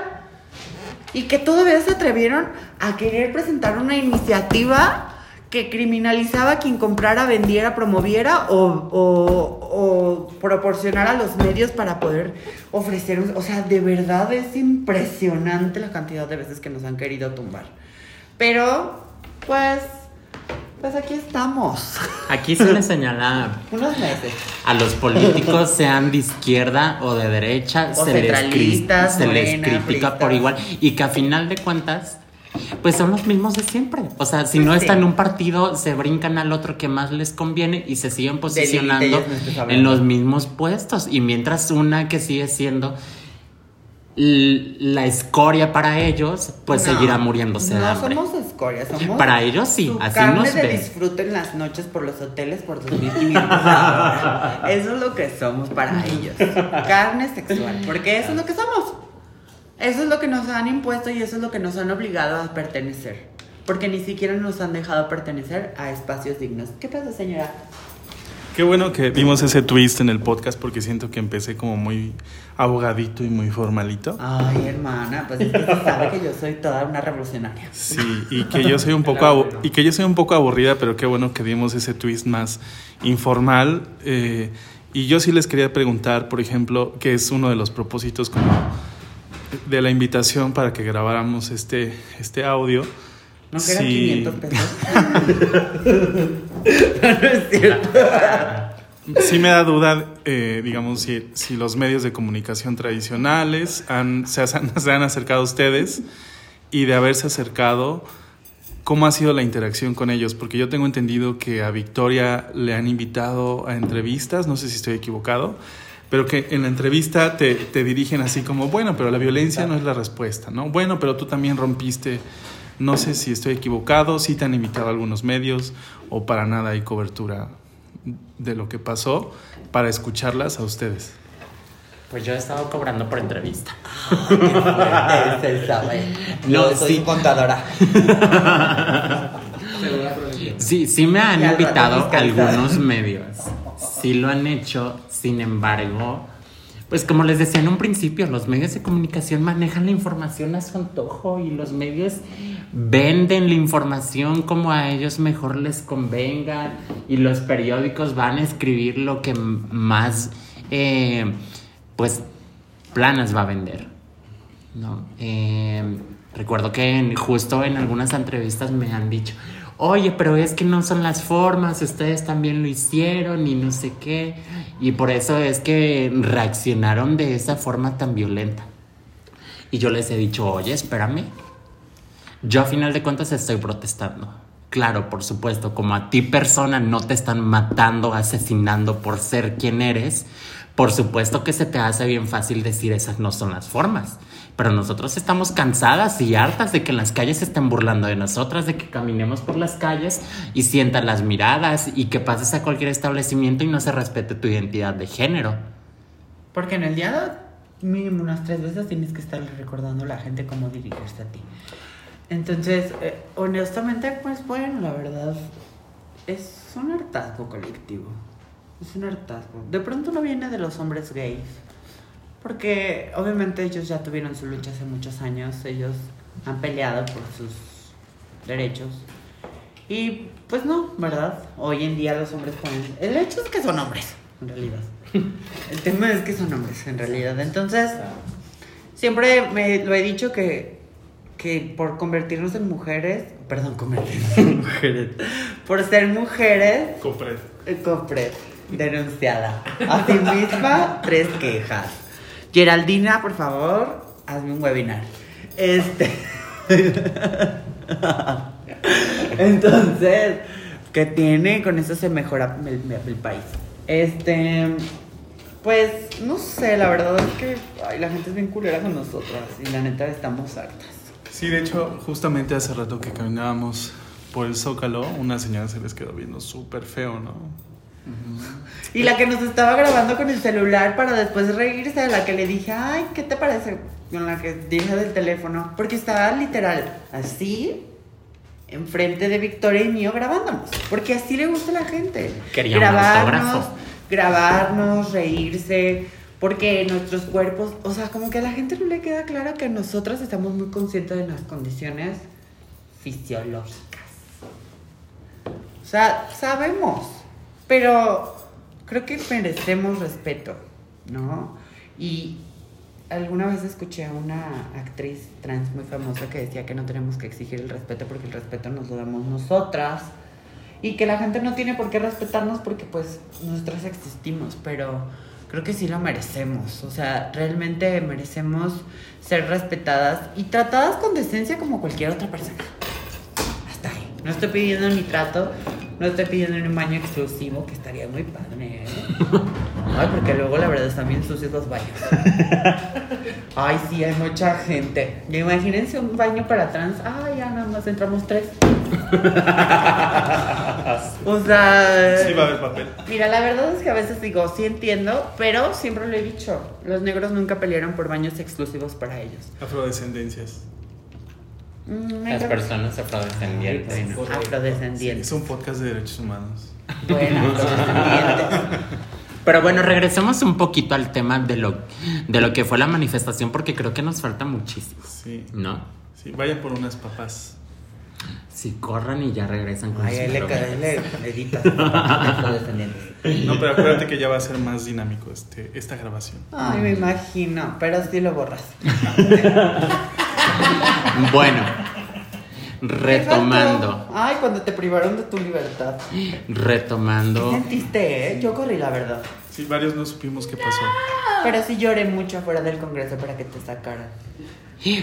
Y que todavía se atrevieron a querer presentar una iniciativa que criminalizaba a quien comprara, vendiera, promoviera o, o- o proporcionara los medios para poder ofrecer. O sea, de verdad es impresionante la cantidad de veces que nos han querido tumbar. Pero, pues, pues aquí estamos. Aquí se le señala Unos meses. a los políticos, sean de izquierda o de derecha, O se, les, se les critica por igual y que a final de cuentas, pues son los mismos de siempre. O sea, si no están en un partido, se brincan al otro que más les conviene y se siguen posicionando en los mismos puestos. Y mientras una que sigue siendo la escoria para ellos, pues No, seguirá muriéndose de No hambre. somos escoria, somos. Para ellos sí, su así carne nos de ven. disfrute en las noches por los hoteles por 2.500 dólares. Eso es lo que somos para ellos. Carne sexual. Porque eso es lo que somos. Eso es lo que nos han impuesto y eso es lo que nos han obligado a pertenecer. Porque ni siquiera nos han dejado pertenecer a espacios dignos. ¿Qué pasa, señora? Qué bueno que vimos ese twist en el podcast porque siento que empecé como muy abogadito y muy formalito. Ay, hermana, pues es que se sabe que yo soy toda una revolucionaria. Sí, y que yo soy un poco y que yo soy un poco aburrida, pero qué bueno que dimos ese twist más informal. eh, y yo sí les quería preguntar, por ejemplo, que es uno de los propósitos como de la invitación para que grabáramos este, este audio. ¿No que eran Sí. 500 pesos? no es cierto. Sí me da duda, eh, digamos, si, si los medios de comunicación tradicionales han, se, han, se han acercado a ustedes y de haberse acercado, ¿cómo ha sido la interacción con ellos? Porque yo tengo entendido que a Victoria le han invitado a entrevistas, no sé si estoy equivocado, pero que en la entrevista te, te dirigen así como, bueno, pero la violencia no es la respuesta, ¿no? Bueno, pero tú también rompiste, no sé si estoy equivocado, si te han invitado a algunos medios o para nada hay cobertura de lo que pasó para escucharlas a ustedes. Pues yo he estado cobrando por entrevista. Se sabe. No, Yo soy sí. contadora. Sí, sí me han invitado algunos medios. Sí lo han hecho, sin embargo, pues como les decía en un principio, los medios de comunicación manejan la información a su antojo y los medios venden la información como a ellos mejor les convenga y los periódicos van a escribir lo que más, eh, pues, planas va a vender. No, eh, recuerdo que justo en algunas entrevistas me han dicho, oye, pero es que no son las formas, ustedes también lo hicieron y no sé qué. Y por eso es que reaccionaron de esa forma tan violenta. Y yo les he dicho, oye, espérame. Yo a final de cuentas estoy protestando. Claro, por supuesto, como a ti persona no te están matando, asesinando por ser quien eres, por supuesto que se te hace bien fácil decir esas no son las formas. Pero nosotros estamos cansadas y hartas de que en las calles se estén burlando de nosotras, de que caminemos por las calles y sientan las miradas y que pases a cualquier establecimiento y no se respete tu identidad de género. Porque en el día mínimo unas tres veces tienes que estar recordando a la gente cómo dirigirse a ti. Entonces, eh, honestamente, pues bueno, la verdad, es un hartazgo colectivo. Es un hartazgo. De pronto no viene de los hombres gays. Porque obviamente ellos ya tuvieron su lucha hace muchos años. Ellos han peleado por sus derechos. Y pues no, ¿verdad? Hoy en día los hombres pueden... El hecho es que son hombres, en realidad. El tema es que son hombres, en realidad. Entonces, siempre me lo he dicho que, que por convertirnos en mujeres, perdón, convertirnos en mujeres, por ser mujeres, Compre. eh, compré, denunciada. A sí misma, tres quejas. Geraldina, por favor, hazme un webinar. Este. Entonces, ¿qué tiene? Con eso se mejora el, país. Este. Pues, no sé, la verdad es que ay, la gente es bien culera con nosotras y la neta estamos hartas. Sí, de hecho, justamente hace rato que caminábamos por el Zócalo, una señora se les quedó viendo súper feo, ¿no? Y la que nos estaba grabando con el celular para después reírse, a la que le dije, ay, ¿qué te parece? Con la que dije del teléfono. Porque estaba literal así, enfrente de Victoria y mío grabándonos. Porque así le gusta a la gente. Grabarnos, grabarnos, reírse. Porque nuestros cuerpos, o sea, como que a la gente no le queda claro que nosotras estamos muy conscientes de las condiciones fisiológicas. O sea, sabemos, pero creo que merecemos respeto, ¿no? Y alguna vez escuché a una actriz trans muy famosa que decía que no tenemos que exigir el respeto porque el respeto nos lo damos nosotras y que la gente no tiene por qué respetarnos porque pues nosotras existimos, pero creo que sí lo merecemos, o sea, realmente merecemos ser respetadas y tratadas con decencia como cualquier otra persona. Hasta ahí. No estoy pidiendo ni trato, no estoy pidiendo un baño exclusivo, que estaría muy padre, ¿eh? Ay, porque luego la verdad están bien sucios los baños. Ay, sí, hay mucha gente. Y Imagínense un baño para trans. Ay, ya nada más entramos tres. o sea. Sí, va a haber papel. Mira, la verdad es que a veces digo, sí entiendo, pero siempre lo he dicho. Los negros nunca pelearon por baños exclusivos para ellos. Afrodescendencias. Mm, Las personas afrodescendientes. Afrodescendientes. Es un podcast de derechos humanos. Bueno, afrodescendientes. Pero bueno, regresemos un poquito al tema de lo, de lo que fue la manifestación, porque creo que nos falta muchísimo, Sí. ¿no? Sí, vayan por unas papas. Si corran y ya regresan con Ay, sus le. No, pero acuérdate que ya va a ser más dinámico este, esta grabación. Ay, me imagino, pero sí lo borras. Bueno, ¿Qué retomando? Ay, cuando te privaron de tu libertad. ¿Qué retomando. sentiste, eh? Yo corrí, la verdad. Sí, varios no supimos qué pasó. Pero sí lloré mucho afuera del Congreso para que te sacaran.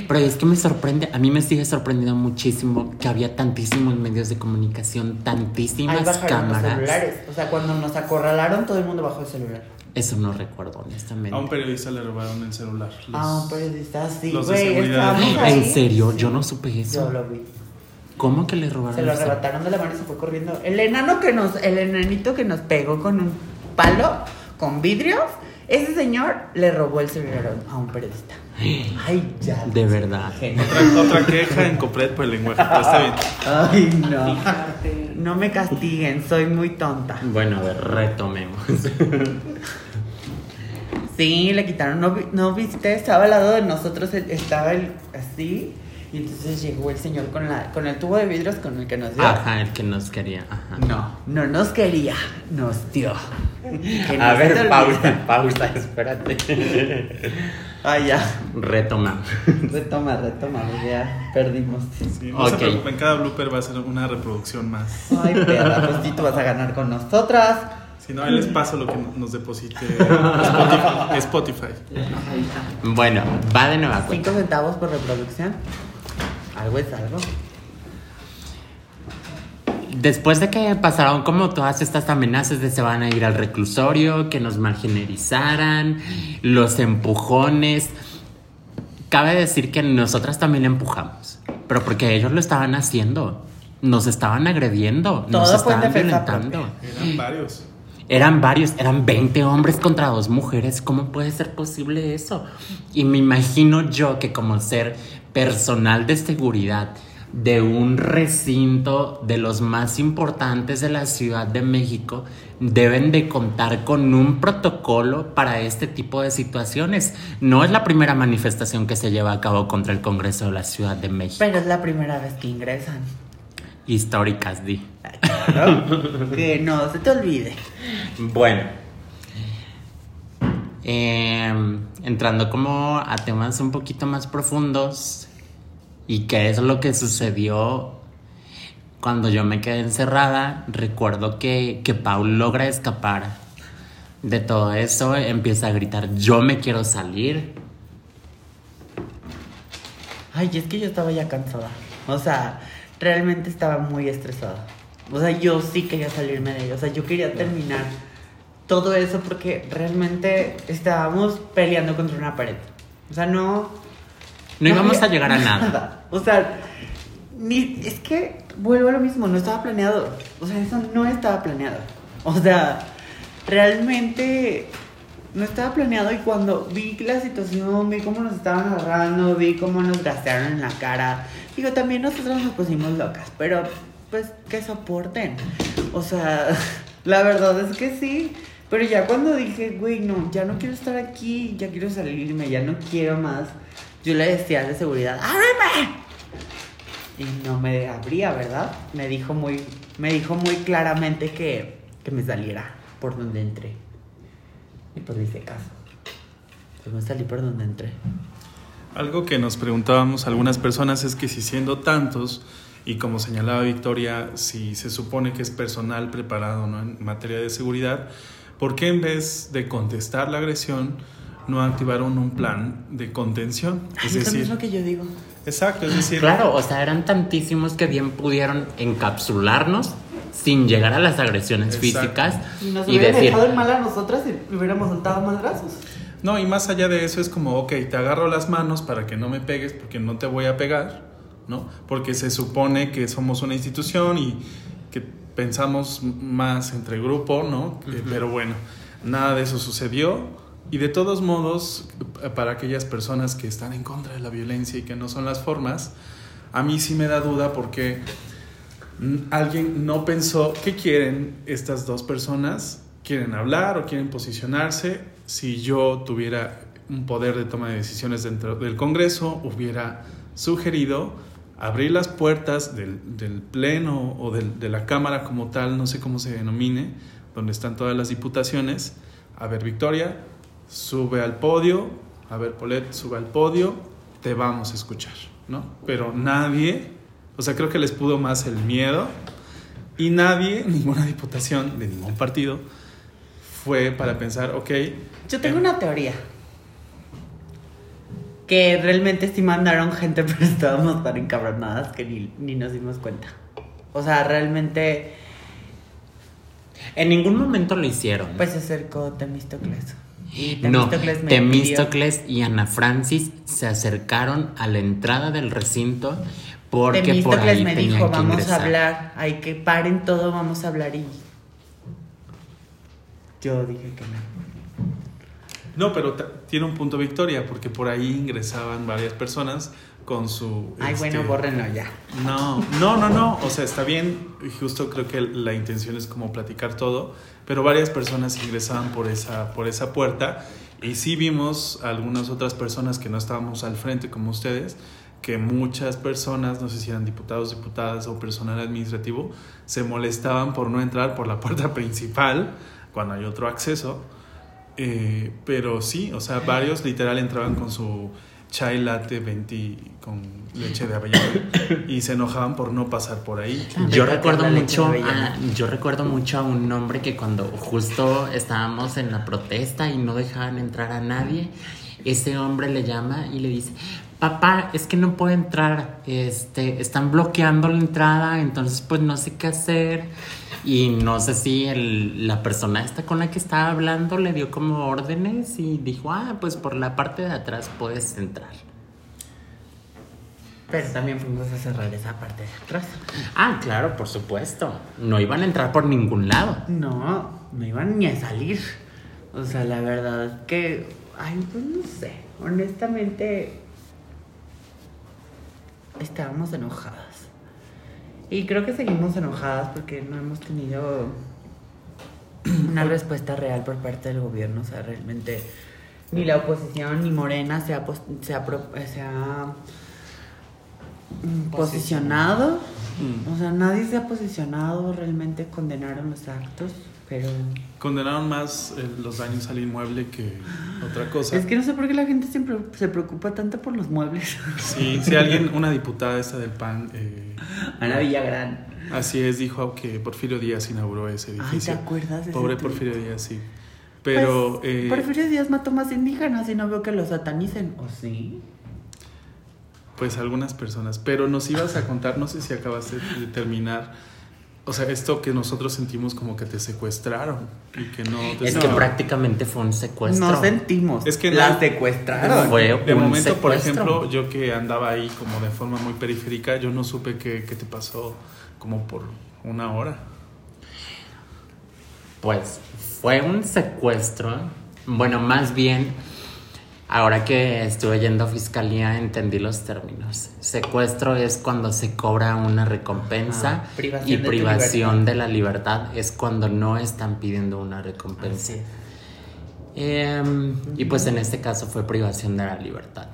Pero es que me sorprende, a mí me sigue sorprendiendo muchísimo que había tantísimos medios de comunicación, Ahí tantísimas bajaron los cámaras. celulares. O sea, cuando nos acorralaron, todo el mundo bajó el celular. Eso no recuerdo, honestamente. A un periodista le robaron el celular. Los- Ah, un periodista, sí, los de güey. ¿En serio? Yo no supe Yo eso. lo vi. ¿Cómo que le robaron Se lo arrebataron de la mano y se fue corriendo. El enano que nos, el enanito que nos pegó con un palo, con vidrios, ese señor le robó el celular a un periodista. Ay, ya. De verdad. Otra, otra queja en Copret por el lenguaje, pero está bien. Ay, no. No me castiguen, soy muy tonta. Bueno, a ver, retomemos. Sí, le quitaron. ¿No, no viste? Estaba al lado de nosotros, el- estaba el, así. Y entonces llegó el señor con, la, con el tubo de vidrios con el que nos dio. Ajá, el que nos quería. Ajá. No, no nos quería, nos dio. Que A ver, pausa, pausa, espérate. Ay, ya. Retomamos. Retoma, retoma, ya perdimos. Sí, no se Ok. preocupen, cada blooper va a ser una reproducción más. Ay, perra, pues sí, tú vas a ganar con nosotras. Si no, ahí les paso lo que nos deposite Spotify. Spotify. Bueno, va de nueva cuenta. Cinco centavos por reproducción. Algo es algo. Después de que pasaron como todas estas amenazas de se van a ir al reclusorio, que nos marginalizaran, los empujones, cabe decir que nosotras también empujamos, pero porque ellos lo estaban haciendo, nos estaban agrediendo, nos Todo estaban violentando. Eran varios. Eran varios, eran 20 hombres contra dos mujeres. ¿Cómo puede ser posible eso? Y me imagino yo que como ser personal de seguridad de un recinto de los más importantes de la Ciudad de México, deben de contar con un protocolo para este tipo de situaciones. No es la primera manifestación que se lleva a cabo contra el Congreso de la Ciudad de México. Pero es la primera vez que ingresan. Históricas, di. Claro. que no se te olvide. Bueno. Eh, entrando como a temas un poquito más profundos y qué es lo que sucedió cuando yo me quedé encerrada, recuerdo que, que Paul logra escapar de todo eso, empieza a gritar, yo me quiero salir. Ay, es que yo estaba ya cansada. O sea, realmente estaba muy estresada. O sea, yo sí quería salirme de ello. O sea, yo quería terminar todo eso porque realmente estábamos peleando contra una pared. O sea, no. No íbamos a llegar a nada. O sea, ni, es que vuelvo a lo mismo, no estaba planeado. O sea, eso no estaba planeado. O sea, realmente no estaba planeado y cuando vi la situación, vi cómo nos estaban agarrando, vi cómo nos gastaron en la cara, digo, también nosotros nos pusimos locas, pero pues que soporten. O sea, la verdad es que sí. Pero ya cuando dije, güey, no, ya no quiero estar aquí, ya quiero salirme, ya no quiero más. Yo le decía al de seguridad, ¡ábreme! Y no me abría, ¿verdad? Me dijo muy, me dijo muy claramente que, que me saliera por donde entré. Y pues hice caso. Pues me salí por donde entré. Algo que nos preguntábamos algunas personas es que si siendo tantos, y como señalaba Victoria, si se supone que es personal preparado ¿no? en materia de seguridad, ¿por qué en vez de contestar la agresión no activaron un plan de contención? Ay, Es eso decir, es lo que yo digo. exacto, es decir, Claro, o sea, eran tantísimos que bien pudieron encapsularnos sin llegar a las agresiones Exacto. físicas Y nos y hubieran decir, dejado en mal a nosotras y hubiéramos soltado más brazos. No, y más allá de eso es como, ok, te agarro las manos para que no me pegues porque no te voy a pegar, ¿no? Porque se supone que somos una institución y que pensamos más entre grupo, ¿no? Eh, Pero bueno, nada de eso sucedió. Y de todos modos, para aquellas personas que están en contra de la violencia y que no son las formas, a mí sí me da duda porque mm, alguien no pensó qué quieren estas dos personas, quieren hablar o quieren posicionarse. Si yo tuviera un poder de toma de decisiones dentro del Congreso, hubiera sugerido abrir las puertas del, del Pleno o del, de la Cámara como tal, no sé cómo se denomine, donde están todas las diputaciones. A ver, Victoria, sube al podio. A ver, Polet, sube al podio. Te vamos a escuchar, ¿no? Pero nadie, o sea, creo que les pudo más el miedo y nadie, ninguna diputación de ningún partido, fue para pensar, ok. Yo tengo una teoría. Que realmente sí mandaron gente, pero estábamos tan encabronadas que ni, ni nos dimos cuenta. O sea, realmente, En ningún momento lo hicieron. pues se acercó Temístocles. Y no, Temístocles y Ana Francis se acercaron a la entrada del recinto porque por ahí me tenían dijo, que vamos a hablar. Hay que paren todo, vamos a hablar. Y yo dije que no. No, pero tiene un punto Victoria, porque por ahí ingresaban varias personas con su... Ay, este, bueno, bórrenlo ya. No, no, no, no. O sea, está bien. Justo creo que la intención es como platicar todo. Pero varias personas ingresaban por esa, por esa puerta. Y sí vimos algunas otras personas que no estábamos al frente como ustedes. Que muchas personas, no sé si eran diputados, diputadas o personal administrativo, se molestaban por no entrar por la puerta principal cuando hay otro acceso. Eh, pero sí, o sea, varios literal entraban con su chai latte 20 con leche de avellana y se enojaban por no pasar por ahí. Yo recuerdo mucho, a, yo recuerdo mucho a un hombre que cuando justo estábamos en la protesta y no dejaban entrar a nadie, ese hombre le llama y le dice, papá, es que no puedo entrar, este, están bloqueando la entrada, entonces pues no sé qué hacer. Y no sé si el- la persona esta con la que estaba hablando le dio como órdenes y dijo, ah, pues por la parte de atrás puedes entrar. Pero también fuimos a cerrar esa parte de atrás. Ah, claro, por supuesto. No iban a entrar por ningún lado. No, no iban ni a salir. O sea, la verdad es que, ay, pues no sé, honestamente estábamos enojadas. Y creo que seguimos enojadas porque no hemos tenido una respuesta real por parte del gobierno. O sea, realmente ni la oposición ni Morena se ha, pos- se ha, pro- se ha, mm, posicionado. O sea, nadie se ha posicionado, realmente condenaron los actos, pero... Condenaron más eh, los daños al inmueble que otra cosa. Es que no sé por qué la gente siempre se preocupa tanto por los muebles. Sí, si alguien, una diputada esta del PAN, eh, Ana Villagrán. así es, dijo que Porfirio Díaz inauguró ese Ay, ¿te edificio. acuerdas de Pobre tuit? Porfirio Díaz, sí. Pero... Pues, eh, Porfirio Díaz mató más indígenas y no veo que los satanicen. ¿O sí? Pues algunas personas. Pero nos ibas a contar, no sé si acabas de, de terminar. O sea, esto que nosotros sentimos como que te secuestraron y que no te Es No. que prácticamente fue un secuestro. No sentimos. Es que la no- secuestraron. Fue De un momento, por ejemplo, yo que andaba ahí como de forma muy periférica, yo no supe qué qué te pasó como por una hora. Pues fue un secuestro. Bueno, más bien, ahora que estuve yendo a fiscalía entendí los términos. Secuestro es cuando se cobra una recompensa Ah, privación y de privación de la libertad es cuando no están pidiendo una recompensa. Em, y pues en este caso fue privación de la libertad.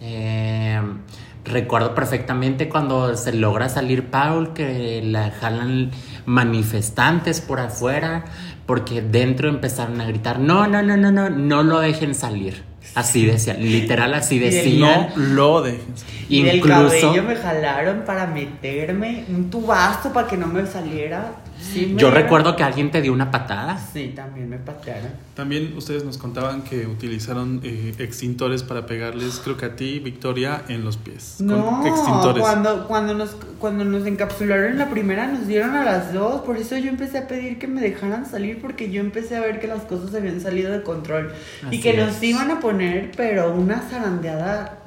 Em, recuerdo perfectamente cuando se logra salir Paul, que la jalan manifestantes por afuera, porque dentro empezaron a gritar, no, no, no, no, no, no lo dejen salir. Así decía, literal así decían. No lo dejes. Y del Incluso cabello me jalaron para meterme un tubazo para que no me saliera. Sí yo era- recuerdo que alguien te dio una patada. Sí, también me patearon. También ustedes nos contaban que utilizaron eh, extintores para pegarles, creo que a ti, Victoria, en los pies. con No, extintores. cuando, cuando, nos, cuando nos encapsularon en la primera nos dieron a las dos, por eso yo empecé a pedir que me dejaran salir porque yo empecé a ver que las cosas habían salido de control y que nos iban a poner, pero una zarandeada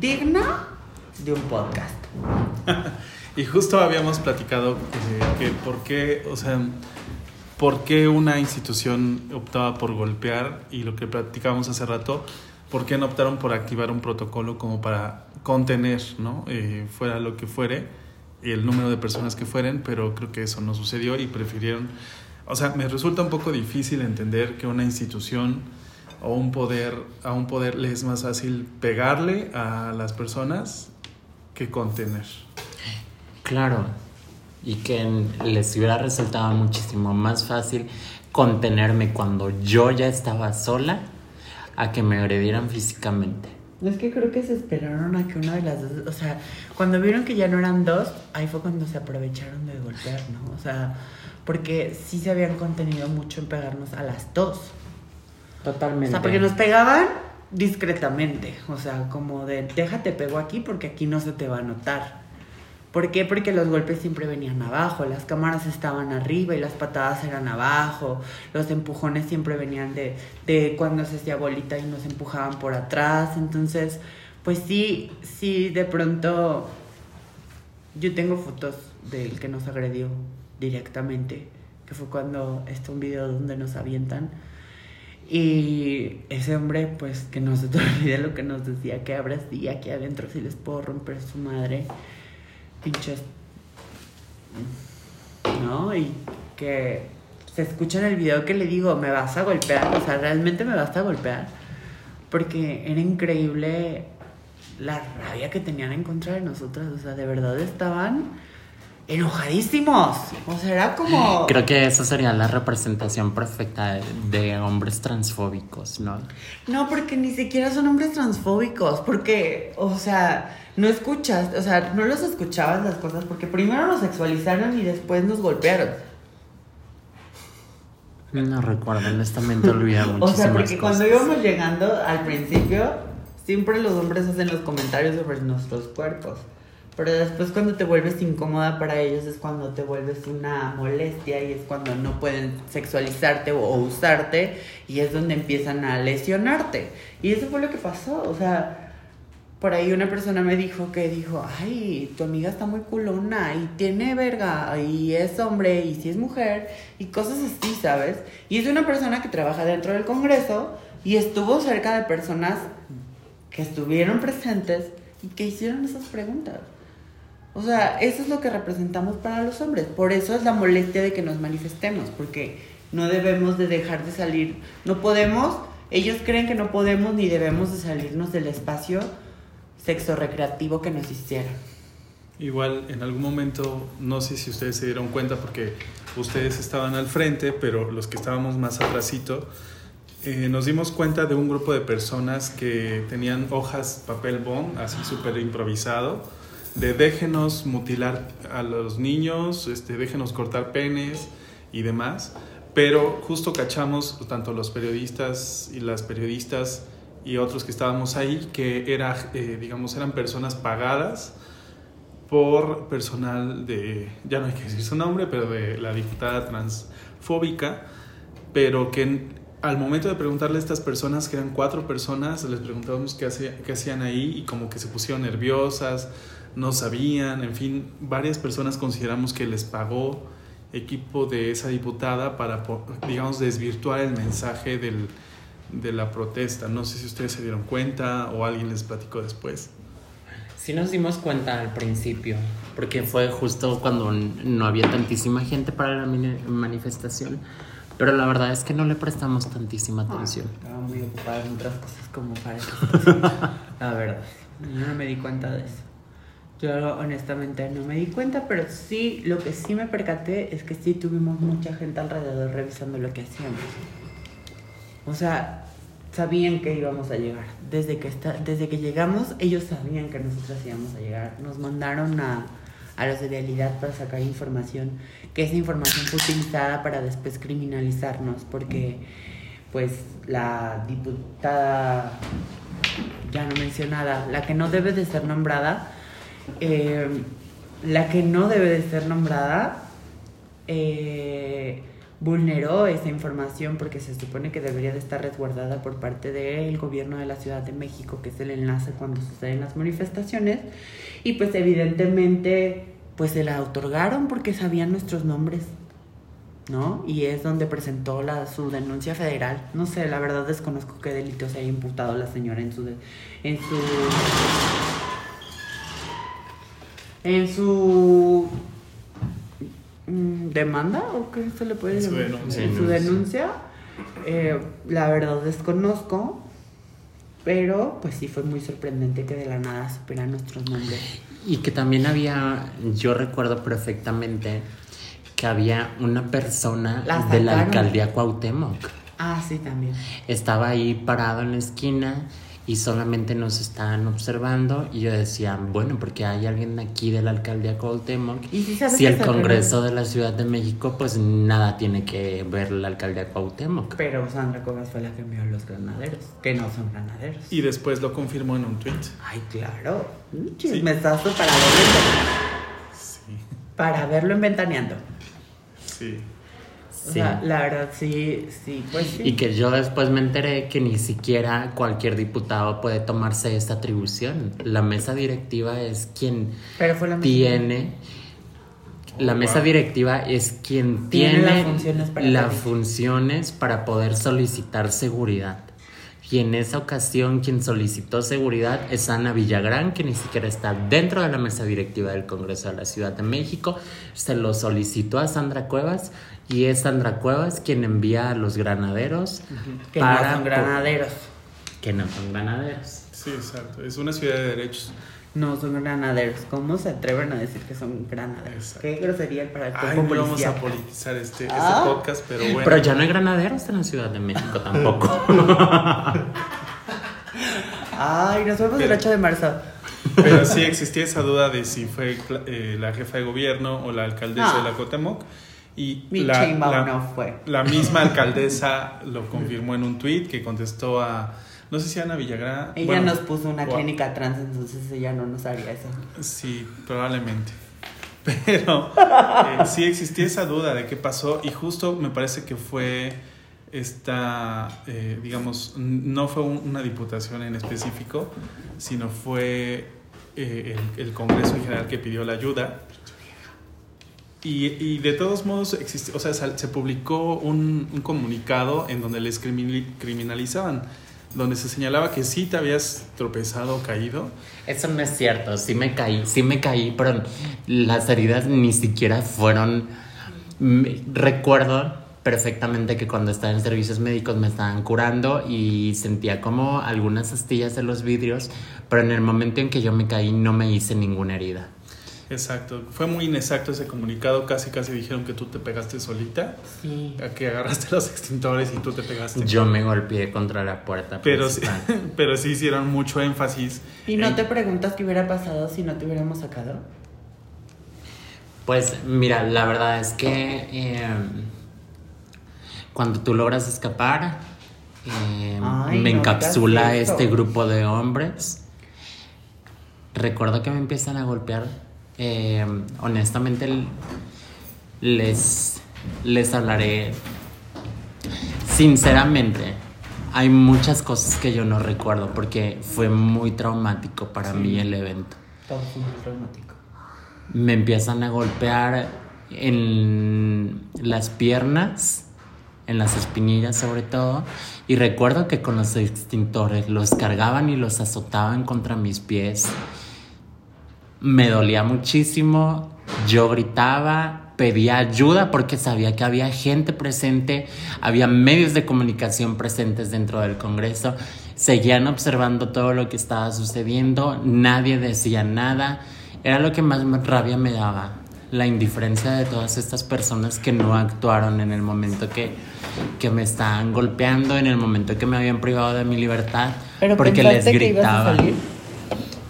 digna de un podcast. Y justo habíamos platicado eh, que por qué, o sea, por qué una institución optaba por golpear y lo que platicábamos hace rato, por qué no optaron por activar un protocolo como para contener, ¿no? Eh, fuera lo que fuere, el número de personas que fueren, pero creo que eso no sucedió y prefirieron, o sea, me resulta un poco difícil entender que una institución o un poder, a un poder le es más fácil pegarle a las personas que contener. Claro, y que les hubiera resultado muchísimo más fácil contenerme cuando yo ya estaba sola a que me agredieran físicamente. Es que creo que se esperaron a que una de las dos, o sea, cuando vieron que ya no eran dos, ahí fue cuando se aprovecharon de golpear, ¿no? O sea, porque sí se habían contenido mucho en pegarnos a las dos. Totalmente. O sea, porque nos pegaban discretamente, o sea, como de, déjate pego aquí porque aquí no se te va a notar. ¿Por qué? Porque los golpes siempre venían abajo, las cámaras estaban arriba y las patadas eran abajo, los empujones siempre venían de, de cuando se hacía bolita y nos empujaban por atrás. Entonces, pues sí, sí, de pronto yo tengo fotos del que nos agredió directamente, que fue cuando está un video donde nos avientan. Y ese hombre, pues que no se te olvide lo que nos decía, que abras y aquí adentro si les puedo romper su madre pinches. ¿No? Y que se escucha en el video que le digo, me vas a golpear, o sea, realmente me vas a golpear. Porque era increíble la rabia que tenían en contra de nosotras, o sea, de verdad estaban enojadísimos. O sea, era como... Creo que esa sería la representación perfecta de hombres transfóbicos, ¿no? No, porque ni siquiera son hombres transfóbicos, porque, o sea, no escuchas, o sea, no los escuchabas las cosas, porque primero nos sexualizaron y después nos golpearon. No recuerdo, honestamente olvidé muchísimas O sea, porque cuando íbamos llegando al principio, siempre los hombres hacen los comentarios sobre nuestros cuerpos. Pero después cuando te vuelves incómoda para ellos es cuando te vuelves una molestia y es cuando no pueden sexualizarte o, usarte y es donde empiezan a lesionarte. Y eso fue lo que pasó, o sea, por ahí una persona me dijo que dijo, ay, tu amiga está muy culona y tiene verga y es hombre y si es mujer y cosas así, ¿sabes? Y es una persona que trabaja dentro del Congreso y estuvo cerca de personas que estuvieron presentes y que hicieron esas preguntas. O sea, eso es lo que representamos para los hombres. Por eso es la molestia de que nos manifestemos, porque no debemos de dejar de salir. No podemos, ellos creen que no podemos ni debemos de salirnos del espacio sexo recreativo que nos hicieron. Igual en algún momento, no sé si ustedes se dieron cuenta porque ustedes estaban al frente, pero los que estábamos más atrásito, eh, nos dimos cuenta de un grupo de personas que tenían hojas papel bond, así súper improvisado, de déjenos mutilar a los niños, este, déjenos cortar penes y demás, pero justo cachamos tanto los periodistas y las periodistas y otros que estábamos ahí que era, eh, digamos, eran personas pagadas por personal de, ya no hay que decir su nombre, pero de la diputada transfóbica, pero que al momento de preguntarle a estas personas, que eran cuatro personas, les preguntábamos qué, qué hacían ahí y como que se pusieron nerviosas, no sabían, en fin, varias personas consideramos que les pagó equipo de esa diputada para, digamos, desvirtuar el mensaje del, de la protesta. No sé si ustedes se dieron cuenta o alguien les platicó después. Sí nos dimos cuenta al principio, porque fue justo cuando no había tantísima gente para la manifestación, pero la verdad es que no le prestamos tantísima ah, atención. estaba muy ocupada en otras cosas como para eso. la verdad, yo no me di cuenta de eso. Yo honestamente no me di cuenta, pero sí, lo que sí me percaté es que sí tuvimos mucha gente alrededor revisando lo que hacíamos. O sea, sabían que íbamos a llegar. Desde que, está, desde que llegamos, ellos sabían que nosotros íbamos a llegar. Nos mandaron a, a los de realidad para sacar información, que esa información fue utilizada para después criminalizarnos, porque pues la diputada ya no mencionada, la que no debe de ser nombrada, eh, la que no debe de ser nombrada eh, vulneró esa información porque se supone que debería de estar resguardada por parte del gobierno de la Ciudad de México, que es el enlace cuando suceden las manifestaciones. Y pues evidentemente pues se la otorgaron porque sabían nuestros nombres. ¿no? Y es donde presentó la, su denuncia federal. No sé, la verdad desconozco qué delito se haya imputado la señora en su, en su En su mm, demanda, o qué se le puede Su llamar? denuncia. En su denuncia, eh, la verdad desconozco, pero pues sí fue muy sorprendente que de la nada supieran nuestros nombres. Y que también había, yo recuerdo perfectamente que había una persona La de la alcaldía Cuauhtémoc. Ah, sí, también. Estaba ahí parado en la esquina y solamente nos estaban observando y yo decía, bueno, porque hay alguien aquí de la alcaldía Cuauhtémoc. ¿Y si Si el? Congreso de la Ciudad de México, pues nada tiene que ver la alcaldía Cuauhtémoc. Pero Sandra Cuevas fue la que envió a los granaderos, que no son granaderos. Y después lo confirmó en un tweet. Ay, claro. Un chismesazo para verlo, Sí, para verlo en Ventaneando. sí. O Sí. sea, la verdad, sí, sí, pues sí. Y que yo después me enteré que ni siquiera cualquier diputado puede tomarse esta atribución. La mesa directiva es quien Pero fue la misma. tiene. La Oh, mesa directiva es quien Tiene tiene, las funciones para las funciones para poder solicitar seguridad. Y en esa ocasión quien solicitó seguridad es Ana Villagrán, que ni siquiera está dentro de la mesa directiva del Congreso de la Ciudad de México. Se lo solicitó a Sandra Cuevas y es Sandra Cuevas quien envía a los granaderos Que para no son granaderos. que no son granaderos. Sí, exacto. Es una ciudad de derechos. No son granaderos. ¿Cómo se atreven a decir que son granaderos? Exacto. Qué grosería para el Ay, no vamos a politizar este, este Ah. podcast, pero bueno. Pero ya no hay granaderos en la Ciudad de México tampoco. Ay, nos vemos el Pero- 8 de marzo. Pero sí existía esa duda de si fue eh, la jefa de gobierno o la alcaldesa Ah. de la Cuauhtémoc. Y la, la- no fue. la misma alcaldesa lo confirmó en un tuit que contestó a, no sé si Ana Villagrán. Ella bueno, nos puso una a- clínica trans, entonces ella no nos haría eso. Sí, probablemente. Pero eh, sí existía esa duda de qué pasó y justo me parece que fue esta, eh, digamos, no fue un- una diputación en específico, sino fue eh, el, el Congreso en general que pidió la ayuda. Y, y de todos modos, existe, o sea, se publicó un, un comunicado en donde les criminali- criminalizaban, donde se señalaba que sí te habías tropezado o caído, Eso no es cierto, sí me caí, sí me caí, pero las heridas ni siquiera fueron... Me- Recuerdo perfectamente que cuando estaba en servicios médicos me estaban curando y sentía como algunas astillas en los vidrios, pero en el momento en que yo me caí no me hice ninguna herida. Exacto, fue muy inexacto ese comunicado, casi casi dijeron que tú te pegaste solita, Sí. a que agarraste los extintores y tú te pegaste. Yo me golpeé contra la puerta. pero, sí, pero sí hicieron mucho énfasis. ¿Y no en- te preguntas qué hubiera pasado si no te hubiéramos sacado? Pues mira, la verdad es que eh, cuando tú logras escapar, eh, Ay, me no encapsula este grupo de hombres. Recuerdo que me empiezan a golpear. Eh, honestamente, les, les hablaré sinceramente. Hay muchas cosas que yo no recuerdo porque fue muy traumático para mí el evento Todo fue muy traumático. me empiezan a golpear en las piernas, en las espinillas sobre todo, y recuerdo que con los extintores los cargaban y los azotaban contra mis pies. Me dolía muchísimo, yo gritaba, pedía ayuda porque sabía que había gente presente, había medios de comunicación presentes dentro del Congreso, seguían observando todo lo que estaba sucediendo, nadie decía nada, era lo que más rabia me daba, la indiferencia de todas estas personas que no actuaron en el momento que, que me estaban golpeando, en el momento que me habían privado de mi libertad, Pero porque les pensaste que ibas a gritaba. salir.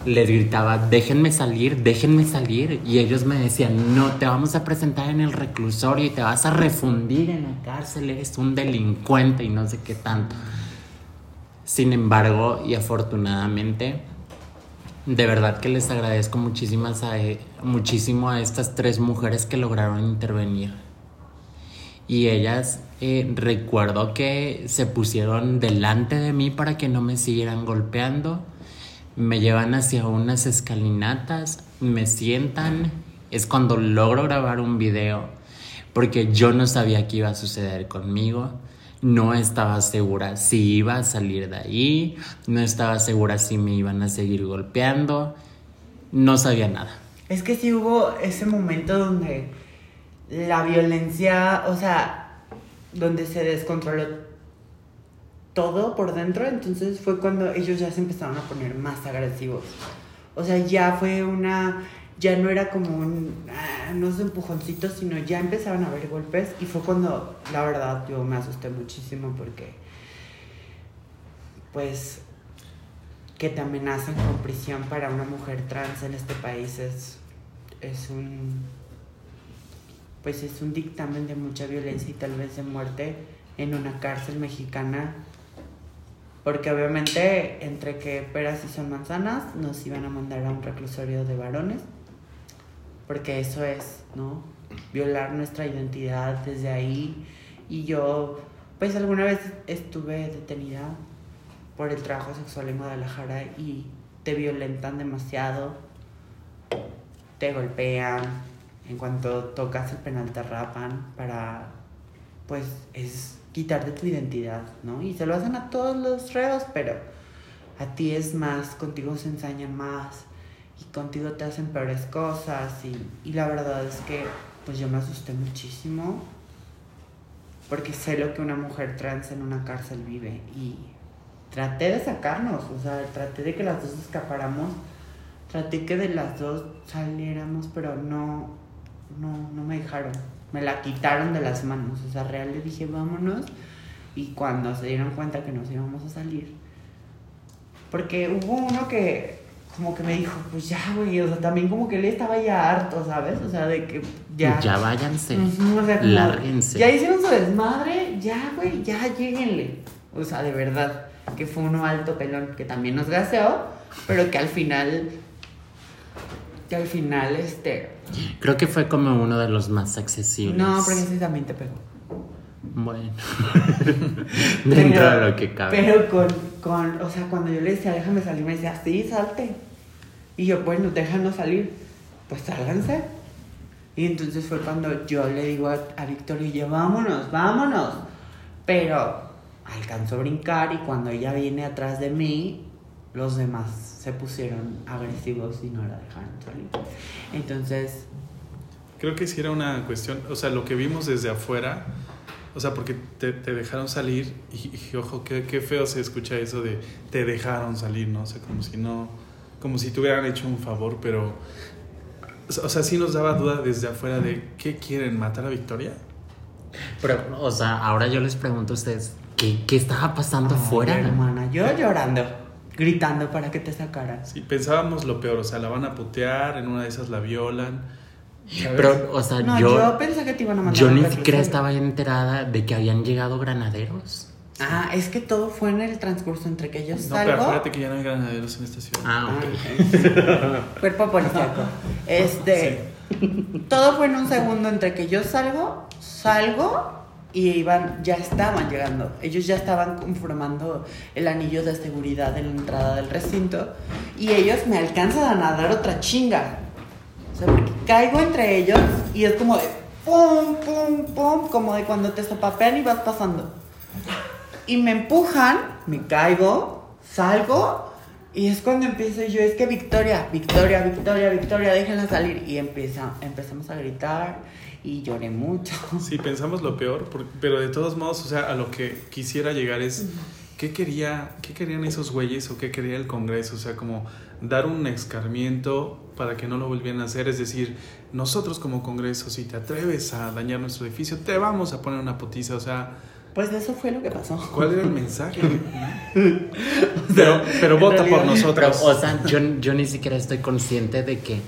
Les gritaba, déjenme salir, déjenme salir. Y ellos me decían, no, te vamos a presentar en el reclusorio y te vas a refundir en la cárcel, eres un delincuente y no sé qué tanto. Sin embargo, y afortunadamente, de verdad que les agradezco muchísimas a, muchísimo a estas tres mujeres que lograron intervenir. Y ellas, eh, recuerdo que se pusieron delante de mí para que no me siguieran golpeando. Me llevan hacia unas escalinatas, me sientan. Es cuando logro grabar un video, porque yo no sabía qué iba a suceder conmigo. No estaba segura si iba a salir de ahí, no estaba segura si me iban a seguir golpeando, no sabía nada. Es que sí hubo ese momento donde la violencia, o sea, donde se descontroló todo por dentro, entonces fue cuando ellos ya se empezaron a poner más agresivos. O sea, ya fue una, ya no era como un, ah, unos empujoncitos, sino ya empezaron a haber golpes y fue cuando, la verdad, yo me asusté muchísimo porque, pues, que te amenacen con prisión para una mujer trans en este país es, es un pues es un dictamen de mucha violencia y tal vez de muerte en una cárcel mexicana porque obviamente entre que peras y son manzanas nos iban a mandar a un reclusorio de varones porque eso es, ¿no? Violar nuestra identidad desde ahí y yo pues alguna vez estuve detenida por el trabajo sexual en Guadalajara y te violentan demasiado, te golpean, en cuanto tocas el penal te rapan para, pues, es quitarte tu identidad, ¿no? Y se lo hacen a todos los reos, pero a ti es más, contigo se ensañan más y contigo te hacen peores cosas y, y la verdad es que, pues yo me asusté muchísimo porque sé lo que una mujer trans en una cárcel vive y traté de sacarnos, o sea, traté de que las dos escapáramos, traté que de las dos saliéramos, pero no, no, no me dejaron, me la quitaron de las manos, o sea, real le dije vámonos y cuando se dieron cuenta que nos íbamos a salir, porque hubo uno que como que me dijo, pues ya, güey, o sea, también como que él estaba ya harto, ¿sabes? O sea, de que ya... Ya váyanse, o sea, lárguense. Ya hicieron su desmadre, ya, güey, ya lleguenle. O sea, de verdad, que fue uno alto pelón que también nos gaseó, pero que al final, que al final, este, Creo que fue como uno de los más accesibles. no, porque ese también te pegó. Bueno. Dentro Pero- de lo que cabe. Pero con, con, o sea, cuando yo le decía, déjame salir, me decía, sí, salte. Y yo, bueno, déjanos salir. Pues sálganse. Y entonces fue cuando yo le digo a, a Victoria, yo, vámonos, vámonos. Pero alcanzó a brincar y cuando ella viene atrás de mí, los demás se pusieron agresivos y no la dejaron salir. Entonces, Creo que sí era una cuestión, o sea, lo que vimos desde afuera, o sea, porque te, te dejaron salir y, y, ojo, qué, qué feo se escucha eso de te dejaron salir, ¿no? O sea, como si no, como si te hubieran hecho un favor, pero, o sea, sí nos daba duda desde afuera de qué quieren, matar a Victoria. Pero, o sea, ahora yo les pregunto a ustedes, ¿qué, qué estaba pasando ay, fuera? hermana, yo llorando, gritando para que te sacaran. Sí, pensábamos lo peor, o sea, la van a putear, en una de esas la violan. Pero, o sea, No, yo, yo, pensé que te iban a mandar yo ni siquiera estaba enterada de que habían llegado granaderos. Ah, es que todo fue en el transcurso entre que yo No, salgo. pero acuérdate que ya no hay granaderos en esta ciudad. Ah, Ah, ok. ok. Cuerpo policíaco. Este. Todo fue en un segundo entre que yo salgo, salgo y iban, ya estaban llegando. Ellos ya estaban conformando el anillo de seguridad en la entrada del recinto y ellos me alcanzan a dar otra chinga. O sea, porque caigo entre ellos y es como de pum, pum, pum, como de cuando te sopapean y vas pasando. Y me empujan, me caigo, salgo y es cuando empiezo yo, es que Victoria, Victoria, Victoria, Victoria, déjenla salir. Y empieza, empezamos a gritar y lloré mucho. Sí, pensamos lo peor, por- pero de todos modos, o sea, a lo que quisiera llegar es, ¿qué, quería, ¿qué querían esos güeyes o qué quería el Congreso? O sea, como dar un escarmiento para que no lo volvieran a hacer, es decir, nosotros como Congreso, si te atreves a dañar nuestro edificio, te vamos a poner una potiza, o sea, Pues eso fue lo que pasó. ¿cuál era el mensaje? pero pero vota por Pero, nosotros. o sea, yo, yo ni siquiera estoy consciente de que,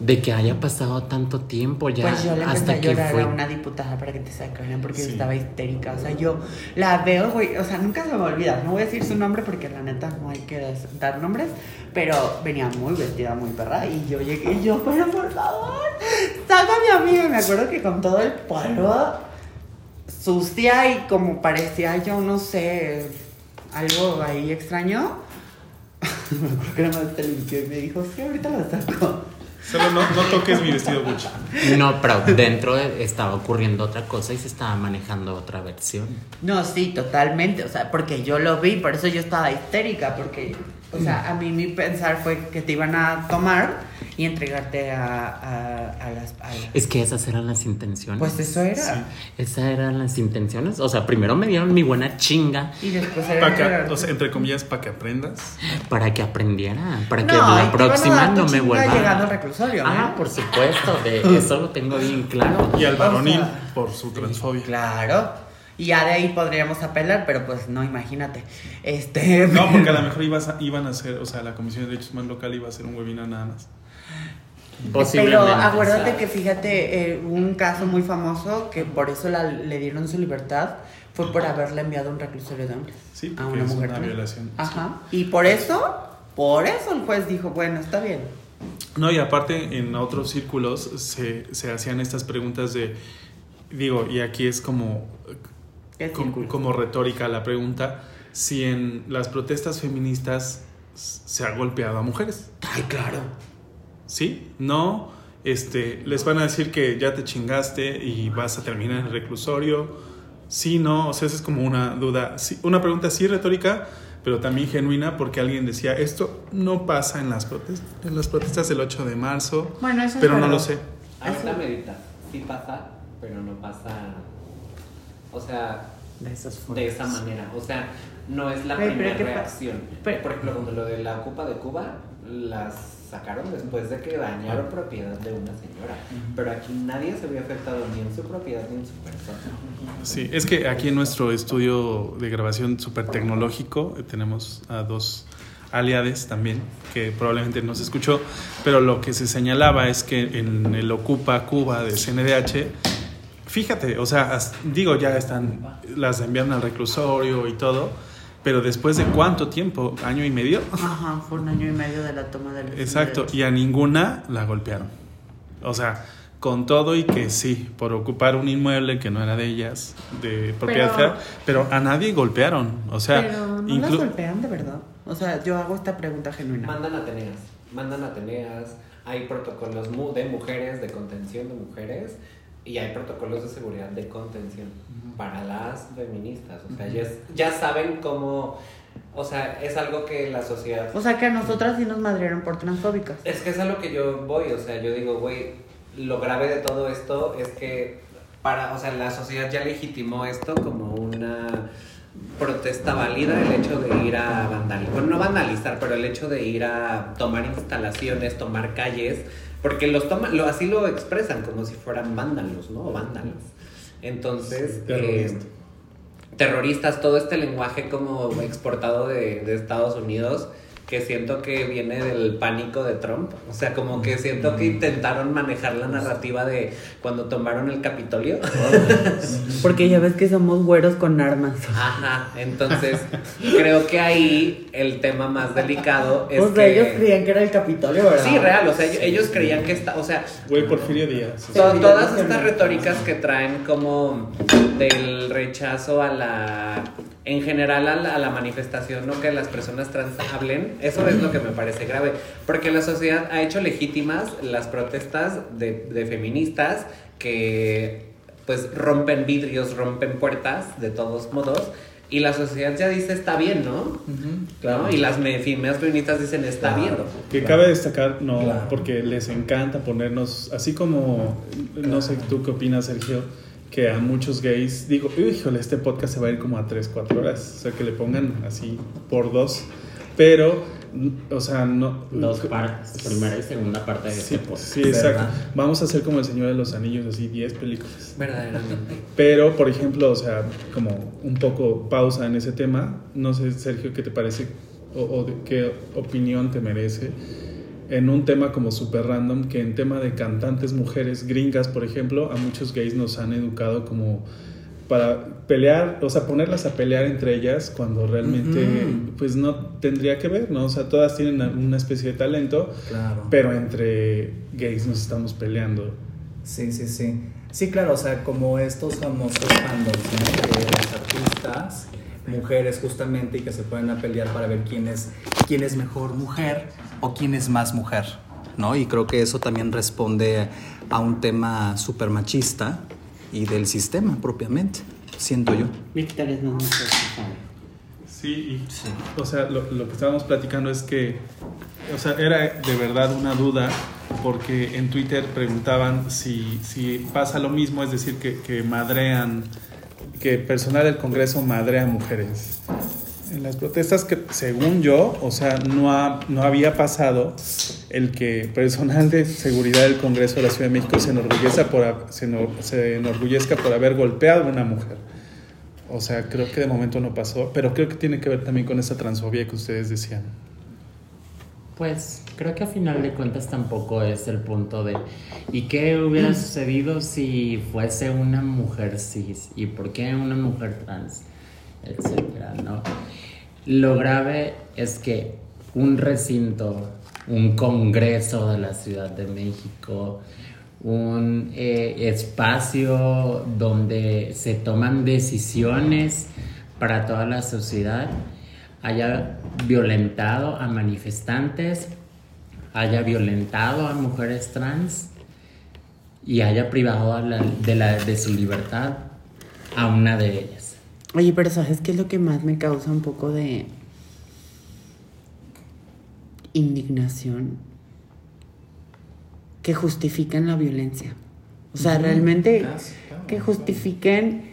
de que haya pasado tanto tiempo ya Pues yo le empecé hasta a que llorar fue. a una diputada para que te sacaran porque yo estaba histérica. O sea, yo la veo, güey. O sea, nunca se me va a olvidar. No voy a decir su nombre porque la neta no hay que dar nombres. Pero venía muy vestida, muy perra. Y yo llegué y yo, pero por favor, saca a mi amiga. Y me acuerdo que con todo el polvo sucia y como parecía yo, no sé, algo ahí extraño. me acuerdo que nada más te limpió y me dijo, sí, ahorita la saco. Solo no, no toques mi vestido Gucci. No, pero dentro de- estaba ocurriendo otra cosa y se estaba manejando otra versión. No, sí, totalmente. O sea, porque yo lo vi, por eso yo estaba histérica, porque O sea, a mí mi pensar fue que te iban a tomar y entregarte a, a, a las... a las- Es que esas eran las intenciones. Pues eso era. Esas eran las intenciones. O sea, primero me dieron mi buena chinga Y después era Para que, entregarte. o sea, entre comillas, para que aprendas. para que aprendiera, para que No, la próxima no me vuelva. llegando al reclusorio, Ah, ¿eh? por supuesto, de eso lo tengo bien claro. Y al O varonil sea, por su transfobia. Claro. Y ya de ahí podríamos apelar, pero pues no, imagínate. Este. No, porque a lo mejor ibas a- iban a hacer, o sea, la Comisión de Derechos Humanos Local iba a hacer un webinar nada más. Pero acuérdate que fíjate, eh, un caso muy famoso que por eso la- le dieron su libertad fue por haberle enviado a un reclusorio de hombres. Sí, a una es mujer. una violación. Ajá. Y por eso, por eso el juez dijo, bueno, está bien. No, y aparte en otros círculos se, se hacían estas preguntas de, digo, y aquí es como, ¿Qué como, retórica la pregunta, si en las protestas feministas se ha golpeado a mujeres. Ay, claro. ¿Sí? No, este, les van a decir que ya te chingaste y vas a terminar en el reclusorio. Sí, no, o sea, esa es como una duda, sí, una pregunta sí retórica, pero también genuina porque alguien decía, esto no pasa en las protestas, en las protestas del 8 de marzo, Bueno, eso es pero no lo sé. Ahorita medita, sí pasa, pero no pasa, o sea, De esas de esa manera. O sea, no es la Pero, pero primera ¿qué pa- reacción. pero- Por ejemplo, cuando lo de la Copa de Cuba, las sacaron después de que dañaron propiedad de una señora. Pero aquí nadie se había afectado ni en su propiedad ni en su persona. Sí, es que aquí en nuestro estudio de grabación súper tecnológico eh, tenemos a dos aliades también, que probablemente no se escuchó, pero lo que se señalaba es que en el Ocupa Cuba de CNDH, fíjate, o sea, as- digo, ya están, las enviaron al reclusorio y todo, pero después de cuánto tiempo, año y medio, Ajá, fue un año y medio de la toma del exacto, y a ninguna la golpearon. O sea, con todo y que sí, por ocupar un inmueble que no era de ellas, de propiedad Pero- pero a nadie golpearon. O sea, Pero no las golpean de verdad. O sea, yo hago esta pregunta genuina. Mandan Ateneas, mandan Ateneas, hay protocolos mu- de mujeres, de contención de mujeres, y hay protocolos de seguridad de contención para las feministas. O sea, ya, es- ya saben cómo, o sea, es algo que la sociedad... O sea, que a nosotras sí nos madrieron por transfóbicas. Es que es a lo que yo voy, o sea, yo digo, güey, lo grave de todo esto es que para, o sea, la sociedad ya legitimó esto como una protesta válida, el hecho de ir a vandalizar, bueno, no vandalizar, pero el hecho de ir a tomar instalaciones, tomar calles, porque los toman, lo, así lo expresan, como si fueran vándalos, ¿no? O vándalos. Entonces, Terrorista. eh, terroristas, todo este lenguaje como exportado de, de Estados Unidos, que siento que viene del pánico de Trump. O sea, como que siento que intentaron manejar la narrativa de cuando tomaron el Capitolio. Porque ya ves que somos güeros con armas. Ajá, entonces creo que ahí el tema más delicado es o sea, que... ellos creían que era el Capitolio, ¿verdad? Sí, real, o sea, ellos, ellos creían que está, o sea, güey, Porfirio Díaz. Sí, todas estas retóricas que traen como del rechazo a la en general a la, a la manifestación no que las personas trans hablen eso es lo que me parece grave porque la sociedad ha hecho legítimas las protestas de, de feministas que pues rompen vidrios rompen puertas de todos modos y la sociedad ya dice está bien no, ¿No? y las feministas dicen está bien Que cabe destacar, no, Claro. porque les encanta ponernos, así como, no sé tú qué opinas, Sergio, que a muchos gays, digo, híjole, este podcast se va a ir como a 3, 4 horas, o sea, que le pongan así por dos, pero, o sea, no... Dos partes, primera y segunda parte de Sí, este podcast. sí, exacto. ¿Verdad? Vamos a hacer como el Señor de los Anillos, así 10 películas. verdaderamente Pero, por ejemplo, o sea, como un poco pausa en ese tema, no sé, Sergio, ¿qué te parece o, o de qué opinión te merece en un tema como super random, que en tema de cantantes mujeres gringas, por ejemplo, a muchos gays nos han educado como para pelear, o sea, ponerlas a pelear entre ellas cuando realmente, pues no tendría que ver, ¿no? O sea, todas tienen una especie de talento, Claro. pero entre gays nos estamos peleando. Sí, sí, sí. Sí, claro, o sea, como estos famosos fandoms, ¿no? De los artistas, mujeres justamente, y que se pueden a pelear para ver quién es, quién es mejor mujer o quién es más mujer, ¿no? Y creo que eso también responde a un tema súper machista y del sistema propiamente, siento yo. Victoria es más. Sí, y, o sea, lo, lo que estábamos platicando es que, o sea, era de verdad una duda porque en Twitter preguntaban si, si pasa lo mismo, es decir, que, que madrean, que personal del Congreso madrea mujeres. En las protestas que, según yo, o sea, no, ha- no había pasado el que personal de seguridad del Congreso de la Ciudad de México se enorgullezca por, se, se enorgullezca por haber golpeado a una mujer. O sea, creo que de momento no pasó, pero creo que tiene que ver también con esa transfobia que ustedes decían. Pues creo que a final de cuentas tampoco es el punto de ¿y qué hubiera sucedido si fuese una mujer cis? ¿Y por qué una mujer trans? Etcétera, ¿no? Lo grave es que un recinto, un congreso de la Ciudad de México, un eh, espacio donde se toman decisiones para toda la sociedad, haya violentado a manifestantes, haya violentado a mujeres trans y haya privado a la- de, la, de su libertad a una de ellas. Oye, pero ¿sabes qué es lo que más me causa un poco de indignación? Que justifiquen la violencia. O sea, realmente claro. que justifiquen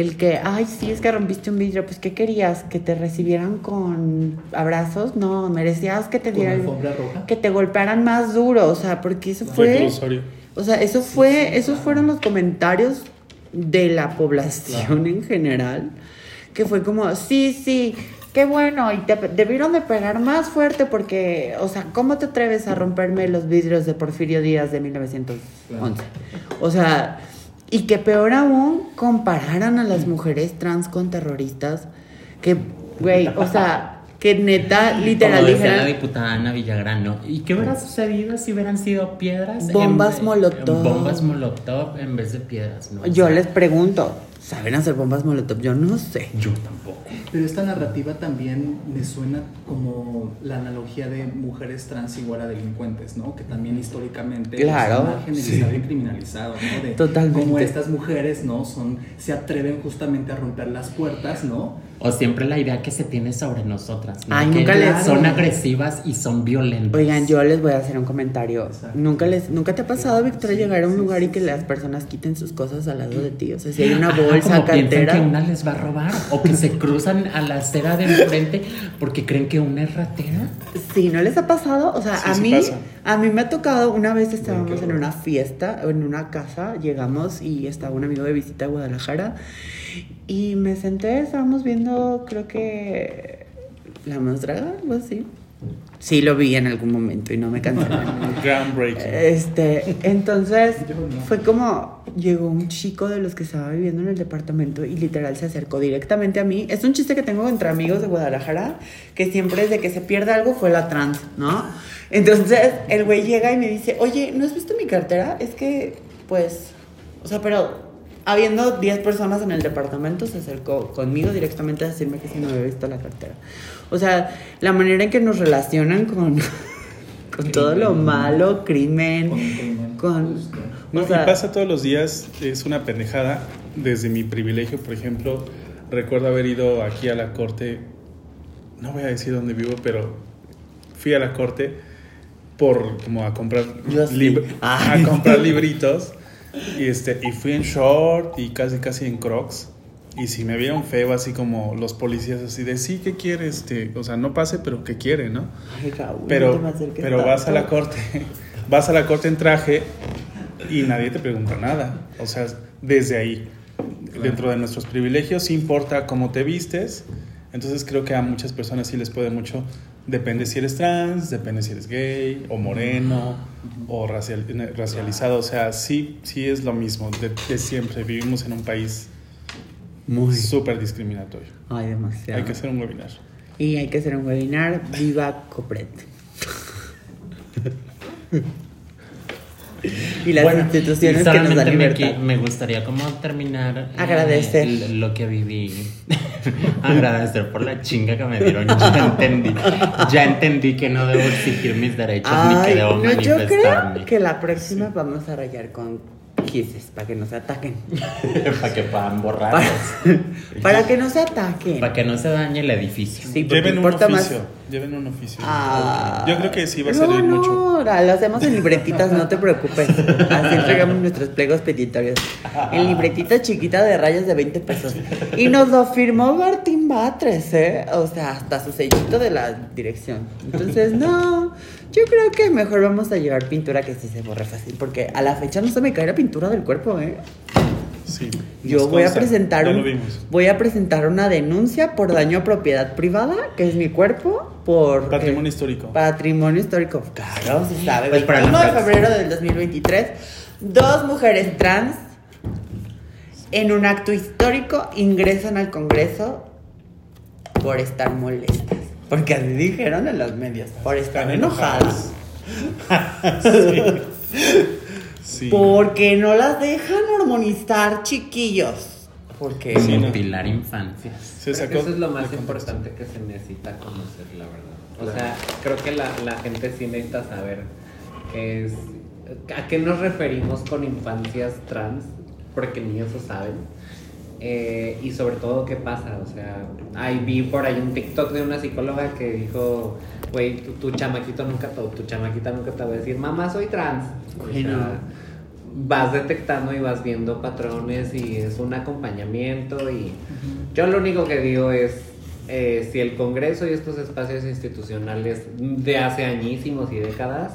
el que, ay, sí, es que rompiste un vidrio, pues ¿qué querías? ¿Que te recibieran con abrazos? No, merecías que te dieran, roja. que te golpearan más duro, o sea, porque eso fue... O sea, eso fue, esos fueron los comentarios de la población en general, que fue como, sí, sí, qué bueno, y te debieron de pegar más fuerte porque, o sea, ¿cómo te atreves a romperme los vidrios de Porfirio Díaz de 1911? O sea, y que peor aún, compararan a las mujeres trans con terroristas, que, güey, o sea, que neta, literal, Como decía la diputada Ana Villagrán, ¿no? ¿Y qué hubiera sucedido si hubieran sido piedras? en Bombas vez- Molotov. Bombas molotov en vez de piedras, ¿no? O yo sea, les pregunto, ¿saben hacer bombas molotov? Yo no sé. Yo tampoco. Pero esta narrativa también me suena como la analogía de mujeres trans igual a delincuentes, ¿no? Que también históricamente Claro, está marginalizado y criminalizado, ¿no? De Totalmente. Como estas mujeres, ¿no? Son, se atreven justamente a romper las puertas, ¿no? O siempre la idea que se tiene sobre nosotras, ¿no? Ay, que nunca les- son agresivas y son violentas. Oigan, yo les voy a hacer un comentario. Exacto. ¿Nunca les, nunca te ha pasado, Victoria, llegar a un lugar y que las personas quiten sus cosas al lado de ti? O sea, si hay una Ah, bolsa, como cartera. que una les va a robar o que se cruzan a la acera de enfrente porque creen que una es ratera. Sí, ¿no les ha pasado? O sea, Sí, a mí, pasa. a mí me ha tocado, una vez estábamos en una fiesta, en una casa, llegamos y estaba un amigo de visita a Guadalajara y me senté, estábamos viendo, creo que La Más Draga, algo así. Sí, lo vi en algún momento y no me cansé. Groundbreaking. Este, entonces no. fue como llegó un chico de los que estaba viviendo en el departamento y literal se acercó directamente a mí. Es un chiste que tengo entre amigos de Guadalajara, que siempre es de que se pierde algo fue la trans, ¿no? Entonces el güey llega y me dice, oye, ¿no has visto mi cartera? Es que, pues, o sea, pero habiendo 10 personas en el departamento, se acercó conmigo directamente a decirme que si no había visto la cartera. O sea, la manera en que nos relacionan con, con todo lo malo, crimen, Con crimen. con... No, o sea, y pasa todos los días, es una pendejada. Desde mi privilegio, por ejemplo, recuerdo haber ido aquí a la corte, no voy a decir dónde vivo, pero fui a la corte por como a comprar lib- a comprar libritos y este y fui en short y casi casi en Crocs y si me vieron feo así como los policías así de sí qué quiere este o sea no pase pero qué quiere no ay, Raúl, no pero, te pero vas a la corte, vas a la corte en traje y nadie te pregunta nada. O sea, desde ahí, dentro de nuestros privilegios, importa cómo te vistes. Entonces creo que a muchas personas sí les puede mucho. Depende si eres trans, depende si eres gay o moreno o racial- racializado. O sea, sí, sí es lo mismo de, de siempre. Vivimos en un país Muy. súper discriminatorio. Ay, demasiado. Hay que hacer un webinar. Y hay que hacer un webinar. Viva Copret. y las Bueno, instituciones y que nos dan me, libertad. me gustaría como terminar eh, Agradecer. lo que viví agradecer por la chinga que me dieron ya entendí ya entendí que no debo exigir mis derechos ni que debo no, yo creo que la próxima vamos a rayar con kisses, para que no se ataquen. para que puedan borrar. Para, para que no se ataquen. Para que no se dañe el edificio. Sí, porque Lleven un importa más- oficio. Lleven un oficio. Ah. Yo creo que sí va a No, servir no, mucho. ahora lo hacemos en libretitas, no te preocupes. Así entregamos nuestros pliegos petitorios. En libretita chiquita de rayas de 20 pesos. Y nos lo firmó Martín Batres, ¿eh? O sea, hasta su sellito de la dirección. Entonces, no. Yo creo que mejor vamos a llevar pintura que sí se borre fácil. Porque a la fecha no se me cae la pintura del cuerpo, ¿eh? Sí. Yo voy a presentar un- voy a presentar una denuncia por daño a propiedad privada, que es mi cuerpo, por Patrimonio eh, histórico. Patrimonio histórico. Claro, se sabe. Pues para 21 de febrero del 2023, dos mujeres trans en un acto histórico ingresan al Congreso por estar molestas. Porque así dijeron en los medios, por estar Están enojadas. Sí. Porque no las dejan hormonizar, chiquillos. Porque Sí, no. Pilar. Se sacó eso es lo más importante que se necesita conocer, la verdad. O sea, creo que la, la gente sí necesita saber qué es, a qué nos referimos con infancias trans, porque ni eso saben. Eh, y sobre todo qué pasa, o sea, ahí vi por ahí un TikTok de una psicóloga que dijo, güey, tu, tu chamaquito nunca, tu, tu chamaquita nunca te va a decir, mamá, soy trans. O Güey, sea, no. Vas detectando y vas viendo patrones y es un acompañamiento y yo lo único que digo es eh, si el Congreso y estos espacios institucionales de hace añísimos y décadas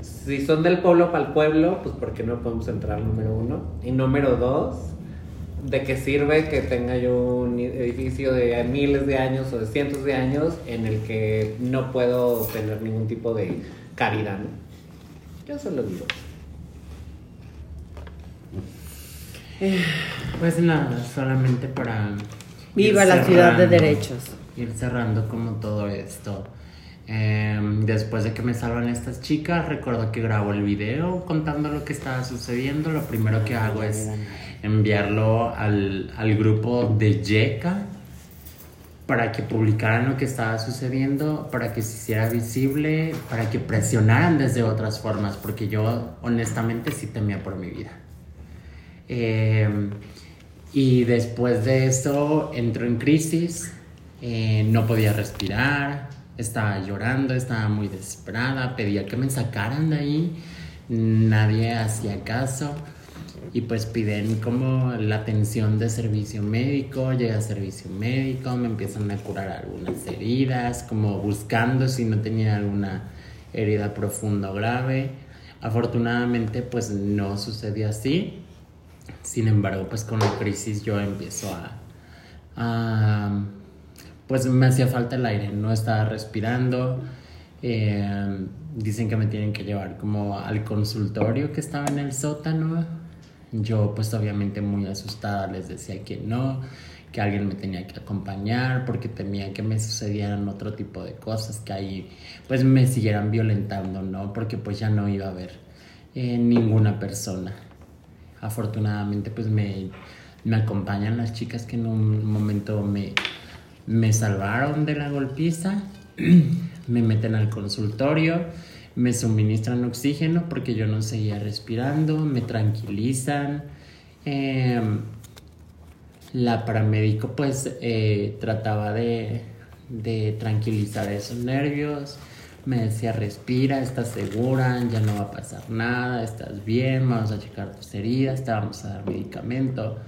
si son del pueblo para el pueblo pues ¿por qué no podemos entrar número uno? y número dos ¿de qué sirve que tenga yo un edificio de miles de años o de cientos de años en el que no puedo tener ningún tipo de cabida? ¿no? yo solo digo Pues nada, solamente para. Viva la ciudad de derechos. Ir cerrando como todo esto. Em, después de que me salvan estas chicas, recuerdo que grabo el video contando lo que estaba sucediendo. Lo primero que hago es enviarlo al, al grupo de Yeka para que publicaran lo que estaba sucediendo, para que se hiciera visible, para que presionaran desde otras formas, porque yo honestamente sí temía por mi vida. Eh, y después de eso entró en crisis, eh, no podía respirar, estaba llorando, estaba muy desesperada, pedía que me sacaran de ahí, nadie hacía caso y pues piden como la atención de servicio médico, llega a servicio médico, me empiezan a curar algunas heridas, como buscando si no tenía alguna herida profunda o grave. Afortunadamente pues no sucedió así. Sin embargo, pues con la crisis yo empiezo a, pues me hacía falta el aire, no estaba respirando. Eh, dicen que me tienen que llevar como al consultorio que estaba en el sótano. Yo pues obviamente muy asustada les decía que no, que alguien me tenía que acompañar porque temía que me sucedieran otro tipo de cosas, que ahí pues me siguieran violentando, ¿no? Porque pues ya no iba a haber eh, ninguna persona afortunadamente pues me, me acompañan las chicas que en un momento me, me salvaron de la golpiza, me meten al consultorio, me suministran oxígeno porque yo no seguía respirando, me tranquilizan. em, la paramédico pues eh, trataba de, de tranquilizar esos nervios. Me decía, respira, estás segura, ya no va a pasar nada, estás bien, vamos a checar tus heridas, te vamos a dar medicamento.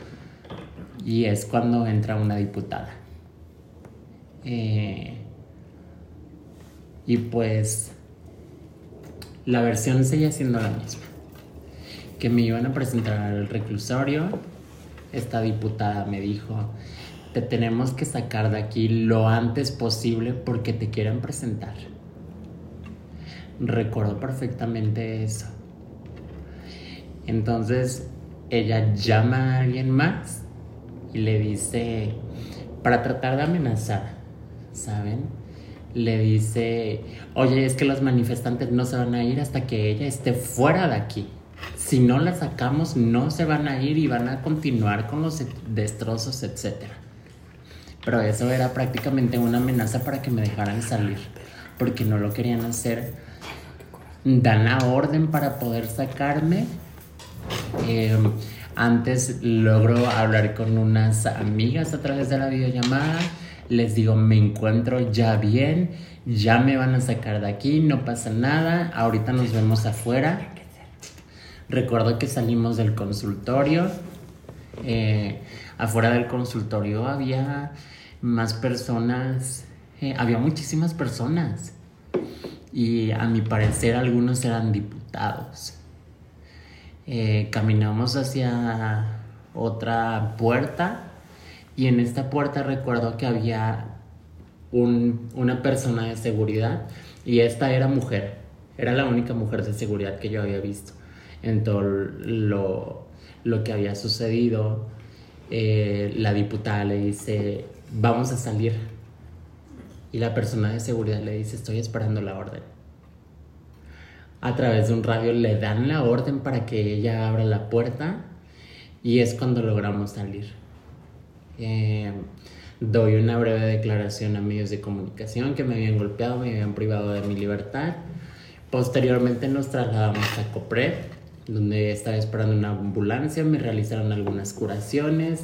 Y es cuando entra una diputada. Eh, y pues la versión sigue siendo la misma. Que me iban a presentar al reclusorio. Esta diputada me dijo, te tenemos que sacar de aquí lo antes posible porque te quieren presentar. Recuerdo perfectamente eso. Entonces ella llama a alguien más y le dice, para tratar de amenazar, ¿saben? Le dice, oye, es que los manifestantes no se van a ir hasta que ella esté fuera de aquí. Si no la sacamos, no se van a ir y van a continuar con los destrozos, etc. Pero eso era prácticamente una amenaza para que me dejaran salir, porque no lo querían hacer. Dan la orden para poder sacarme Eh, antes logro hablar con unas amigas a través de la videollamada. Les digo, me encuentro ya bien, ya me van a sacar de aquí, no pasa nada. Ahorita nos vemos afuera. Recuerdo que salimos del consultorio. Eh, afuera del consultorio había más personas, eh, había muchísimas personas. Y a mi parecer algunos eran diputados. Eh, caminamos hacia otra puerta y en esta puerta recuerdo que había un, una persona de seguridad y esta era mujer, era la única mujer de seguridad que yo había visto en todo lo, lo que había sucedido. Eh, la diputada le dice, vamos a salir. Y la persona de seguridad le dice, estoy esperando la orden a través de un radio le dan la orden para que ella abra la puerta y es cuando logramos salir. Eh, doy una breve declaración a medios de comunicación que me habían golpeado, me habían privado de mi libertad. Posteriormente nos trasladamos a Copre, donde estaba esperando una ambulancia, me realizaron algunas curaciones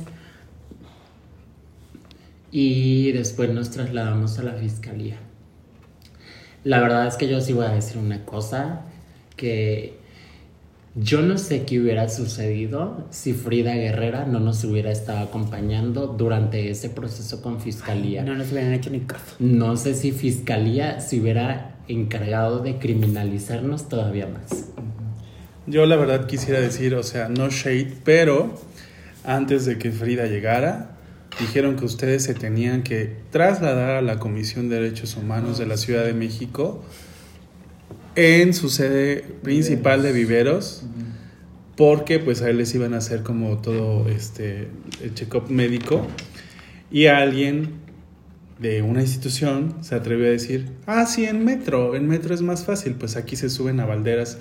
y después nos trasladamos a la fiscalía. La verdad es que yo sí voy a decir una cosa, que yo no sé qué hubiera sucedido si Frida Guerrera no nos hubiera estado acompañando durante ese proceso con Fiscalía. no nos hubieran hecho ni caso. No sé si Fiscalía se hubiera encargado de criminalizarnos todavía más. Yo la verdad quisiera decir, o sea, no shade, pero antes de que Frida llegara, dijeron que ustedes se tenían que trasladar a la Comisión de Derechos Humanos de la Ciudad de México en su sede principal de Viveros, porque pues a él les iban a hacer como todo este el check-up médico y alguien de una institución se atrevió a decir, ah, sí, en metro, en metro es más fácil, pues aquí se suben a balderas.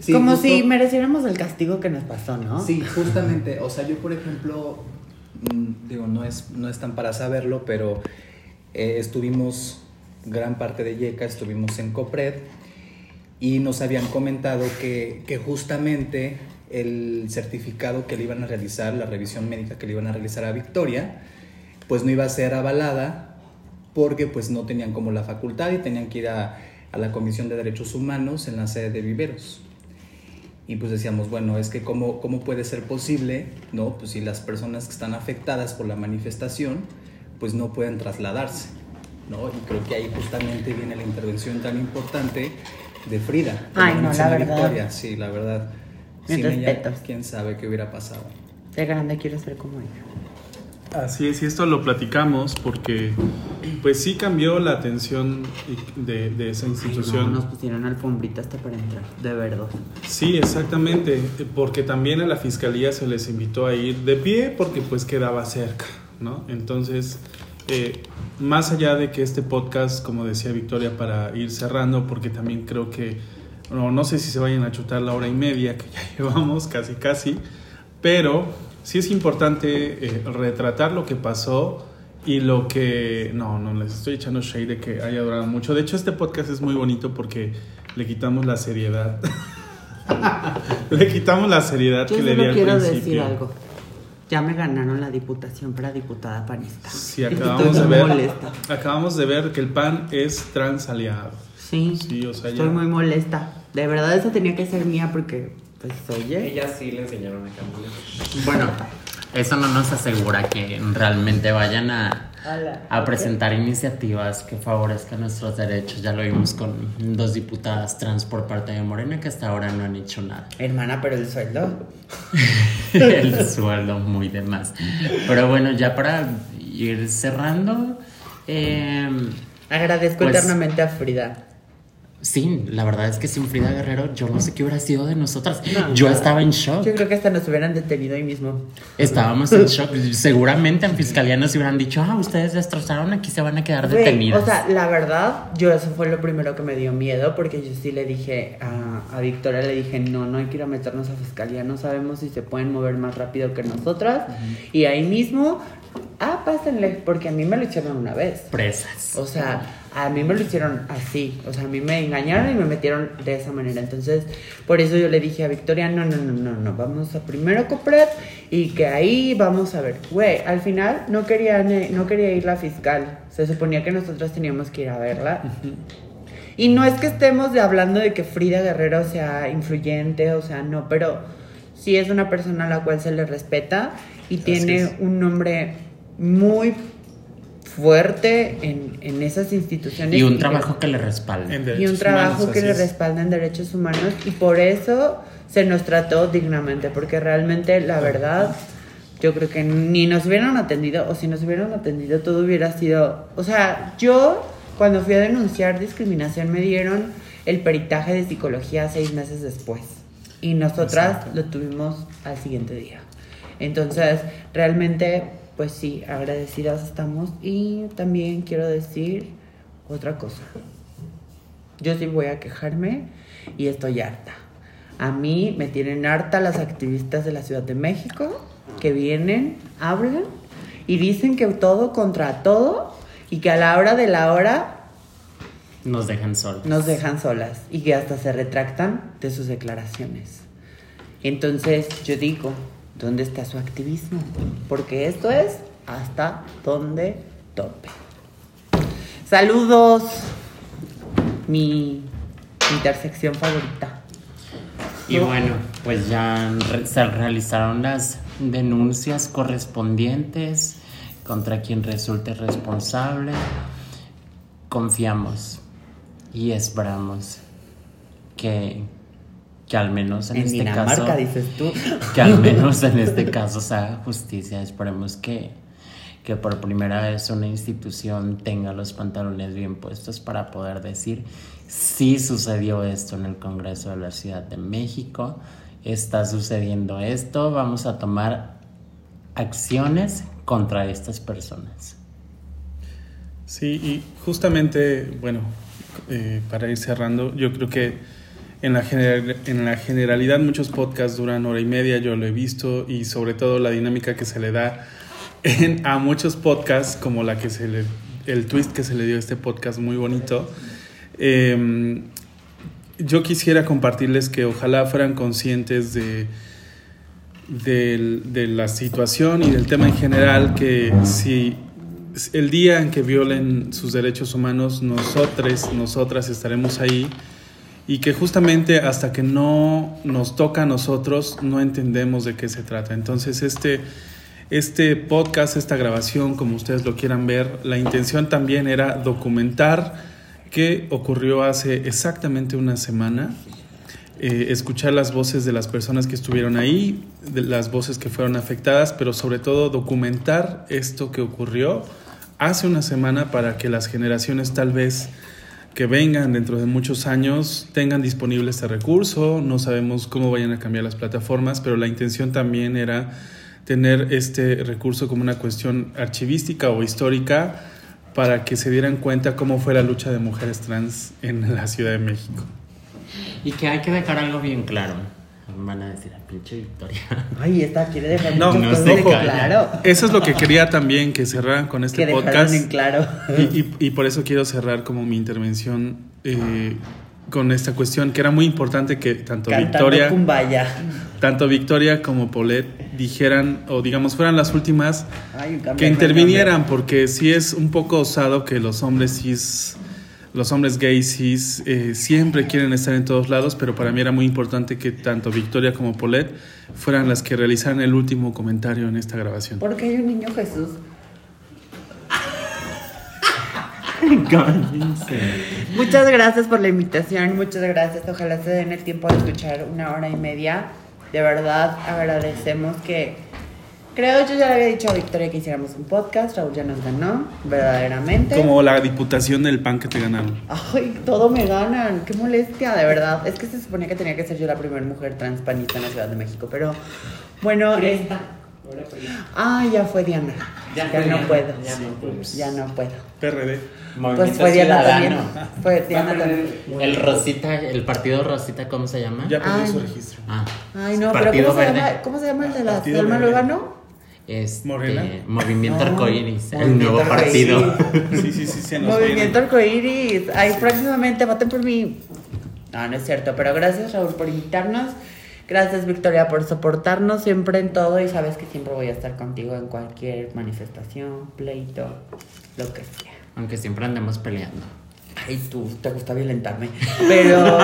Sí, Como justo- si mereciéramos el castigo que nos pasó, ¿no? Sí, justamente. O sea, yo, por ejemplo, digo, no es, no es tan para saberlo, pero eh, estuvimos gran parte de YECA, estuvimos en COPRED y nos habían comentado que, que justamente el certificado que le iban a realizar, la revisión médica que le iban a realizar a Victoria, pues no iba a ser avalada porque pues no tenían como la facultad y tenían que ir a, a la Comisión de Derechos Humanos en la sede de Viveros. Y pues decíamos, bueno, es que cómo, cómo puede ser posible, ¿no? Pues si las personas que están afectadas por la manifestación, pues no pueden trasladarse, ¿no? Y creo que ahí justamente viene la intervención tan importante de Frida. Ay, no, la verdad. Victoria, sí, la verdad. Sin ella, quién sabe qué hubiera pasado. De grande quiero ser como ella. Así es, y esto lo platicamos porque pues sí cambió la atención de, de esa Ay, institución. no, nos pusieron alfombrita hasta para entrar, de verdad. Sí, exactamente, porque también a la fiscalía se les invitó a ir de pie porque pues quedaba cerca, ¿no? Entonces, eh, más allá de que este podcast, como decía Victoria, para ir cerrando, porque también creo que, no, no sé si se vayan a chutar la hora y media que ya llevamos, casi casi, pero sí es importante eh, retratar lo que pasó y lo que... No, no les estoy echando shade de que haya durado mucho. De hecho, este podcast es muy bonito porque le quitamos la seriedad. le quitamos la seriedad Yo que le di al quiero principio. decir algo. Ya me ganaron la diputación para diputada panista. Sí, acabamos de ver, molesta. acabamos de ver que el PAN es transaliado. Sí, Sí, o sea, estoy ya- muy molesta. De verdad, esa tenía que ser mía porque, pues, oye. Ella sí le enseñaron a caminar. Bueno, eso no nos asegura que realmente vayan a, a presentar iniciativas que favorezcan nuestros derechos. Ya lo vimos con dos diputadas trans por parte de Morena que hasta ahora no han hecho nada. Hermana, pero el sueldo. El sueldo muy de más. Pero bueno, ya para ir cerrando, eh, Agradezco Pues- eternamente a Frida. Sí, la verdad es que sin Frida Guerrero yo no sé qué hubiera sido de nosotras. No, yo no. estaba en shock. Yo creo que hasta nos hubieran detenido ahí mismo. Estábamos en shock. Seguramente en fiscalía nos hubieran dicho, ah, ustedes destrozaron, aquí se van a quedar Güey, detenidas. o sea, la verdad, yo eso fue lo primero que me dio miedo porque yo sí le dije a, a Victoria, le dije, no, no hay que ir a meternos a fiscalía, no sabemos si se pueden mover más rápido que nosotras. Y ahí mismo, ah, pásenle, porque a mí me lo echaron una vez. Presas. O sea, a mí me lo hicieron así, o sea, a mí me engañaron y me metieron de esa manera. Entonces, por eso yo le dije a Victoria, no, no, no, no, no, vamos a primero comprar y que ahí vamos a ver. Güey, al final no quería, no quería ir la fiscal, se suponía que nosotros teníamos que ir a verla. Y no es que estemos de hablando de que Frida Guerrero sea influyente, o sea, no, pero sí es una persona a la cual se le respeta y tiene un nombre muy fuerte en, en, esas instituciones. Y un trabajo que, le respalda. Y un trabajo que le respalda en derechos humanos y por eso se nos trató dignamente, porque realmente la verdad yo creo que ni nos hubieran atendido o si nos hubieran atendido todo hubiera sido, o sea, yo cuando fui a denunciar discriminación me dieron el peritaje de psicología seis meses después y nosotras lo tuvimos al siguiente día. Entonces, realmente pues sí, agradecidas estamos. Y también quiero decir otra cosa. Yo sí voy a quejarme y estoy harta. A mí me tienen harta las activistas de la Ciudad de México que vienen, hablan y dicen que todo contra todo y que a la hora de la hora nos dejan solas. Nos dejan solas y que hasta se retractan de sus declaraciones. Entonces yo digo, ¿Dónde está su activismo? Porque esto es hasta donde tope. Saludos, mi intersección favorita. Y bueno, pues ya se realizaron las denuncias correspondientes contra quien resulte responsable. Confiamos y esperamos que que al menos en, este caso dices tú. que al menos en este caso se haga justicia. Esperemos que que por primera vez una institución tenga los pantalones bien puestos para poder decir sí sucedió esto en el Congreso de la Ciudad de México está sucediendo esto vamos a tomar acciones contra estas personas sí y justamente bueno eh, para ir cerrando yo creo que en la, en la generalidad muchos podcasts duran hora y media, yo lo he visto, y sobre todo la dinámica que se le da en, a muchos podcasts, como la que se le, el twist que se le dio a este podcast muy bonito. Em, yo quisiera compartirles que ojalá fueran conscientes de, de, de la situación y del tema en general, que si el día en que violen sus derechos humanos, nosotros, nosotras estaremos ahí y que justamente hasta que no nos toca a nosotros no entendemos de qué se trata. Entonces este, este podcast, esta grabación, como ustedes lo quieran ver, la intención también era documentar qué ocurrió hace exactamente una semana, eh, escuchar las voces de las personas que estuvieron ahí, de las voces que fueron afectadas, pero sobre todo documentar esto que ocurrió hace una semana para que las generaciones tal vez que vengan dentro de muchos años tengan disponible este recurso. No sabemos cómo vayan a cambiar las plataformas, pero la intención también era tener este recurso como una cuestión archivística o histórica para que se dieran cuenta cómo fue la lucha de mujeres trans en la Ciudad de México. Y que hay que dejar algo bien claro van a decir, a pinche Victoria. Ay, esta quiere dejar no, no claro. Eso es lo que quería también que cerraran con este podcast. En claro. Y, y, por eso quiero cerrar como mi intervención eh, con esta cuestión, que era muy importante que tanto Victoria. Tanto Victoria como Paulette dijeran, o digamos, fueran las últimas que intervinieran, porque sí es un poco osado que los hombres cis los hombres gays eh, siempre quieren estar en todos lados, pero para mí era muy importante que tanto Victoria como Paulette fueran las que realizaran el último comentario en esta grabación. Porque hay un niño Jesús. muchas gracias por la invitación, muchas gracias. Ojalá se den el tiempo de escuchar una hora y media. De verdad agradecemos que Creo, yo ya le había dicho a Victoria que hiciéramos un podcast, Raúl ya nos ganó, verdaderamente. Como la diputación del PAN que te ganaron. Ay, todo me ganan, qué molestia, de verdad. Es que se suponía que tenía que ser yo la primera mujer transpanista en la Ciudad de México, pero bueno... Esta. Ah, ya fue Diana. Ya, no puedo. Ya no, puedo. ya no puedo. PRD. pues fue Diana también. Fue Diana también. El Rosita, el partido Rosita, ¿cómo se llama? Ya perdió su registro. Ah. Ay, no, pero ¿cómo se, llama, ¿cómo se llama el de la Selma Luegano? Este, ¿Morena? Movimiento No, Arcoíris, el Movimiento nuevo partido. Sí, sí, sí, se nos Movimiento. Arcoíris. Ay, próximamente voten por mí. No, no es cierto, pero gracias Raúl por invitarnos. Gracias Victoria por soportarnos siempre en todo y sabes que siempre voy a estar contigo en cualquier manifestación, pleito, lo que sea. Aunque siempre andemos peleando. Ay, tú te gusta violentarme. Pero,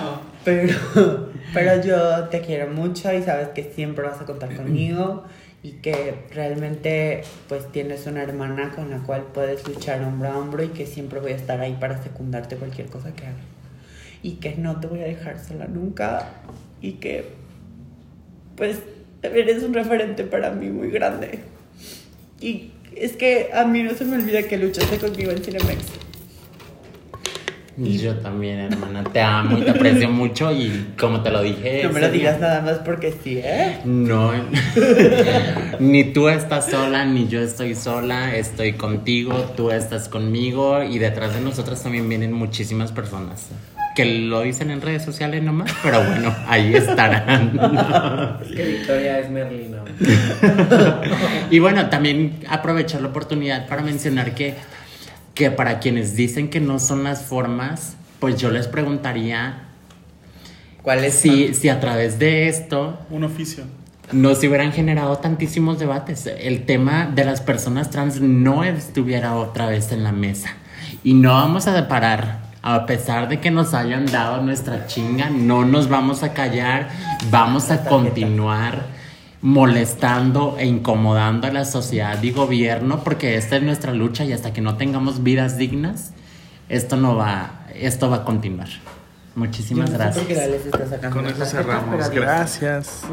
pero, pero yo te quiero mucho y sabes que siempre vas a contar conmigo y que realmente pues tienes una hermana con la cual puedes luchar hombro a hombro y que siempre voy a estar ahí para secundarte cualquier cosa que hagas. Y que no te voy a dejar sola nunca y que pues eres un referente para mí muy grande. Y es que a mí no se me olvida que luchaste conmigo en Cinemex. Y yo también, hermana, te amo y te aprecio mucho y como te lo dije... No me lo digas día- nada más porque sí, ¿eh? No, ni tú estás sola, ni yo estoy sola, estoy contigo, tú estás conmigo y detrás de nosotras también vienen muchísimas personas que lo dicen en redes sociales nomás, pero bueno, ahí estarán. Es que Victoria es Merlina. y bueno, también aprovechar la oportunidad para mencionar que, que para quienes dicen que no son las formas, pues yo les preguntaría ¿Cuál es? si, si a través de esto Un oficio. no se hubieran generado tantísimos debates. El tema de las personas trans no estuviera otra vez en la mesa. Y no vamos a parar. A pesar de que nos hayan dado nuestra chinga, no nos vamos a callar. Vamos a continuar molestando e incomodando a la sociedad y gobierno porque esta es nuestra lucha y hasta que no tengamos vidas dignas, esto no va, esto va a continuar. Muchísimas no gracias. Con eso cerramos. Gracias.